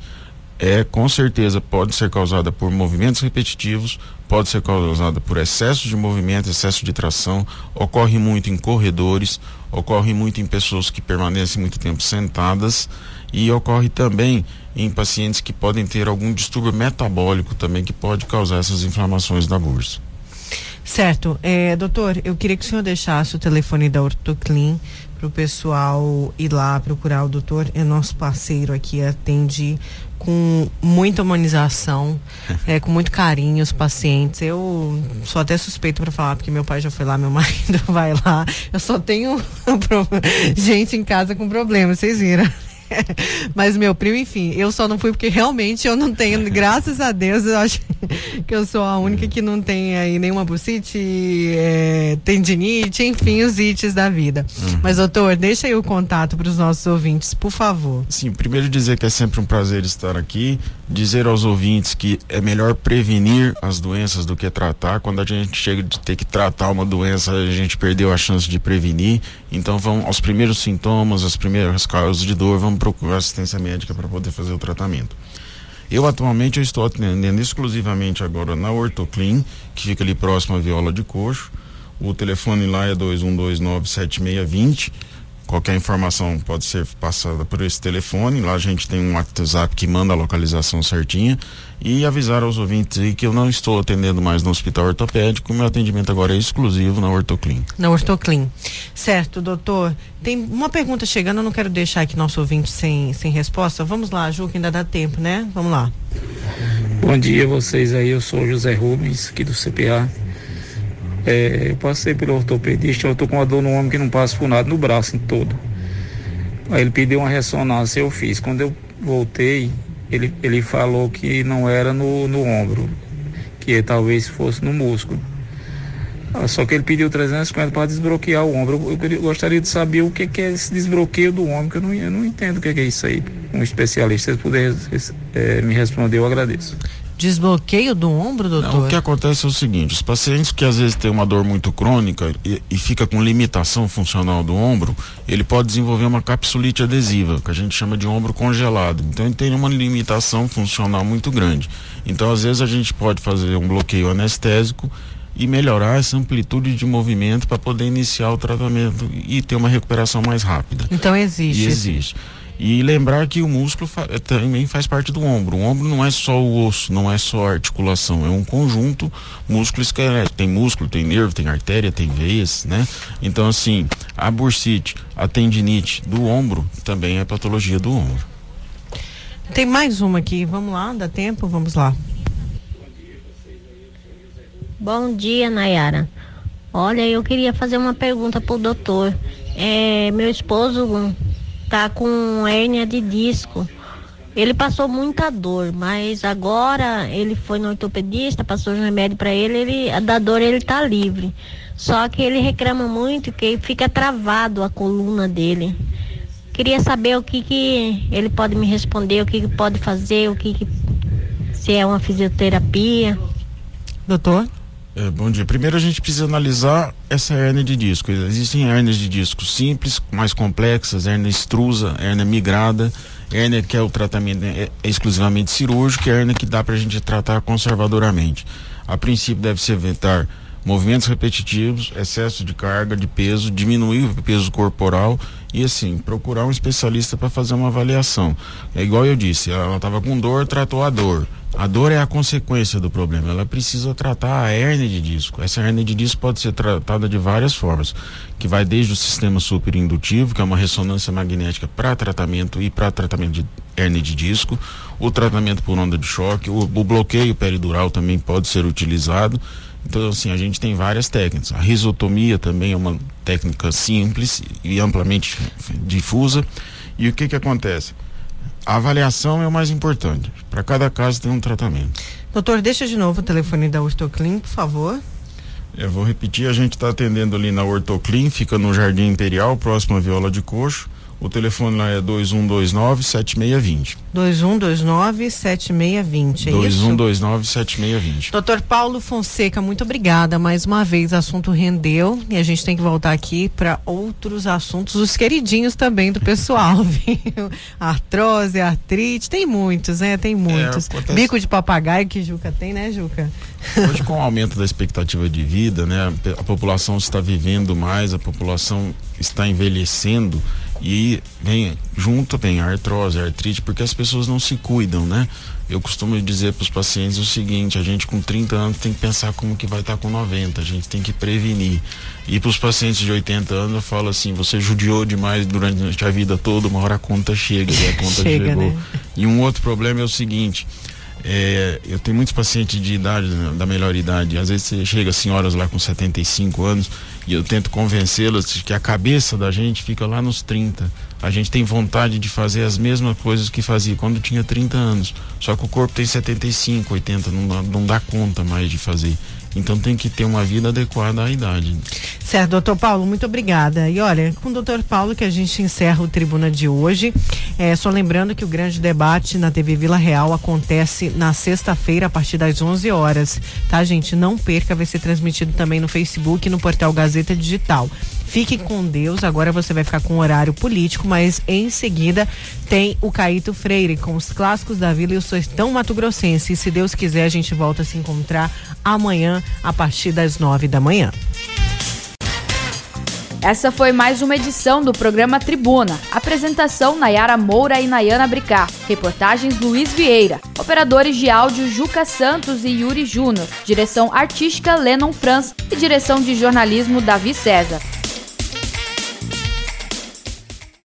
é com certeza pode ser causada por movimentos repetitivos, pode ser causada por excesso de movimento, excesso de tração, ocorre muito em corredores, ocorre muito em pessoas que permanecem muito tempo sentadas e ocorre também em pacientes que podem ter algum distúrbio metabólico também que pode causar essas inflamações da bursa. Certo. É, doutor, eu queria que o senhor deixasse o telefone da Ortoclin para o pessoal ir lá procurar o doutor. É nosso parceiro aqui, atende com muita humanização, *laughs* é, com muito carinho os pacientes. Eu sou até suspeito para falar, porque meu pai já foi lá, meu *laughs* marido vai lá. Eu só tenho *laughs* gente em casa com problema, vocês viram. *laughs* Mas meu primo, enfim, eu só não fui porque realmente eu não tenho, *laughs* graças a Deus, eu acho que eu sou a única que não tem aí nenhuma bucite, é, tendinite, enfim, os ites da vida. Uhum. Mas doutor, deixa aí o contato para os nossos ouvintes, por favor. Sim, primeiro dizer que é sempre um prazer estar aqui, dizer aos ouvintes que é melhor prevenir as doenças do que tratar. Quando a gente chega de ter que tratar uma doença, a gente perdeu a chance de prevenir. Então, vão aos primeiros sintomas, as primeiras causas de dor, vamos procurar assistência médica para poder fazer o tratamento. Eu atualmente eu estou atendendo exclusivamente agora na Ortoclin, que fica ali próximo à Viola de Coxo. O telefone lá é 21297620 Qualquer informação pode ser passada por esse telefone. Lá a gente tem um WhatsApp que manda a localização certinha. E avisar aos ouvintes aí que eu não estou atendendo mais no hospital ortopédico. Meu atendimento agora é exclusivo na Ortoclin. Na Ortoclin. Certo, doutor. Tem uma pergunta chegando, eu não quero deixar aqui nosso ouvinte sem, sem resposta. Vamos lá, Ju, que ainda dá tempo, né? Vamos lá. Bom dia vocês aí, eu sou José Rubens, aqui do CPA. É, eu passei pelo ortopedista, eu tô com uma dor no ombro que não passa por nada, no braço em todo. Aí ele pediu uma ressonância, eu fiz. Quando eu voltei, ele, ele falou que não era no, no ombro, que talvez fosse no músculo. Ah, só que ele pediu 350 para desbloquear o ombro. Eu, eu, gostaria de saber o que, que, é esse desbloqueio do ombro, que eu não, eu não entendo o que, que, é isso aí. Um especialista, se puder é, me responder, eu agradeço desbloqueio do ombro, doutor? Não, o que acontece é o seguinte: os pacientes que às vezes têm uma dor muito crônica e, e, fica com limitação funcional do ombro, ele pode desenvolver uma capsulite adesiva, que a gente chama de ombro congelado. Então ele tem uma limitação funcional muito grande. Então às vezes a gente pode fazer um bloqueio anestésico e melhorar essa amplitude de movimento para poder iniciar o tratamento e ter uma recuperação mais rápida. Então existe. E existe. E lembrar que o músculo fa também faz parte do ombro. O ombro não é só o osso, não é só a articulação, é um conjunto músculo esquelético. Tem músculo, tem nervo, tem artéria, tem veias, né? Então, assim, a bursite, a tendinite do ombro também é patologia do ombro. Tem mais uma aqui, vamos lá, dá tempo? Vamos lá. Bom dia, Nayara. Olha, eu queria fazer uma pergunta pro doutor. É, meu esposo tá com hérnia de disco. Ele passou muita dor, mas agora ele foi no ortopedista, passou um remédio para ele, ele, da dor ele tá livre. Só que ele reclama muito que fica travado a coluna dele. Queria saber o que que ele pode me responder, o que que pode fazer, o que, que se é uma fisioterapia. Doutor? É, bom dia. Primeiro a gente precisa analisar essa hernia de disco. Existem hernias de disco simples, mais complexas, hernia extrusa, hernia migrada, hernia que é o tratamento é, é exclusivamente cirúrgico, e hernia que dá para a gente tratar conservadoramente. A princípio deve se evitar movimentos repetitivos, excesso de carga, de peso, diminuir o peso corporal e assim, procurar um especialista para fazer uma avaliação. É igual eu disse, ela estava com dor, tratou a dor. A dor é a consequência do problema. Ela precisa tratar a hernia de disco. Essa hernia de disco pode ser tratada de várias formas, que vai desde o sistema superindutivo, que é uma ressonância magnética para tratamento e para tratamento de hernia de disco, o tratamento por onda de choque, o, o bloqueio peridural também pode ser utilizado. Então, assim, a gente tem várias técnicas. A risotomia também é uma técnica simples e amplamente difusa. E o que que acontece? A avaliação é o mais importante. Para cada caso tem um tratamento. Doutor, deixa de novo o telefone da Ortoclin, por favor. Eu vou repetir, a gente está atendendo ali na Ortoclin, fica no Jardim Imperial, próximo à Viola de Coxo. O telefone lá é 2129-7620. 2129-7620, é 2129-7620. Doutor Paulo Fonseca, muito obrigada. Mais uma vez, o assunto rendeu e a gente tem que voltar aqui para outros assuntos, os queridinhos também do pessoal, *laughs* viu? Artrose, artrite, tem muitos, né? Tem muitos. É, acontece... Bico de papagaio que Juca tem, né, Juca? Hoje, com o aumento da expectativa de vida, né? A população está vivendo mais, a população está envelhecendo e vem junto vem artrose, artrite, porque as pessoas não se cuidam, né? Eu costumo dizer para os pacientes o seguinte: a gente com 30 anos tem que pensar como que vai estar tá com 90, a gente tem que prevenir. E para os pacientes de 80 anos eu falo assim: você judiou demais durante a vida toda, uma hora a conta chega, e a conta chega, chegou. Né? E um outro problema é o seguinte: é, eu tenho muitos pacientes de idade, da melhor idade. Às vezes você chega senhoras lá com 75 anos e eu tento convencê-las de que a cabeça da gente fica lá nos 30. A gente tem vontade de fazer as mesmas coisas que fazia quando tinha 30 anos. Só que o corpo tem 75, 80, não não dá conta mais de fazer. Então tem que ter uma vida adequada à idade. Certo, doutor Paulo, muito obrigada. E olha, com o doutor Paulo que a gente encerra o Tribuna de hoje. É, só lembrando que o grande debate na TV Vila Real acontece na sexta-feira a partir das 11 horas, tá, gente? Não perca, vai ser transmitido também no Facebook e no portal Gazeta Digital. Fique com Deus. Agora você vai ficar com horário político, mas em seguida tem o Caíto Freire com os clássicos da Vila e o Sertão Mato Grossense. E se Deus quiser, a gente volta a se encontrar amanhã a partir das nove da manhã. Essa foi mais uma edição do programa Tribuna. Apresentação Nayara Moura e Nayana Bricar. Reportagens Luiz Vieira. Operadores de áudio Juca Santos e Yuri Júnior. Direção artística Lennon Franz e direção de jornalismo Davi César.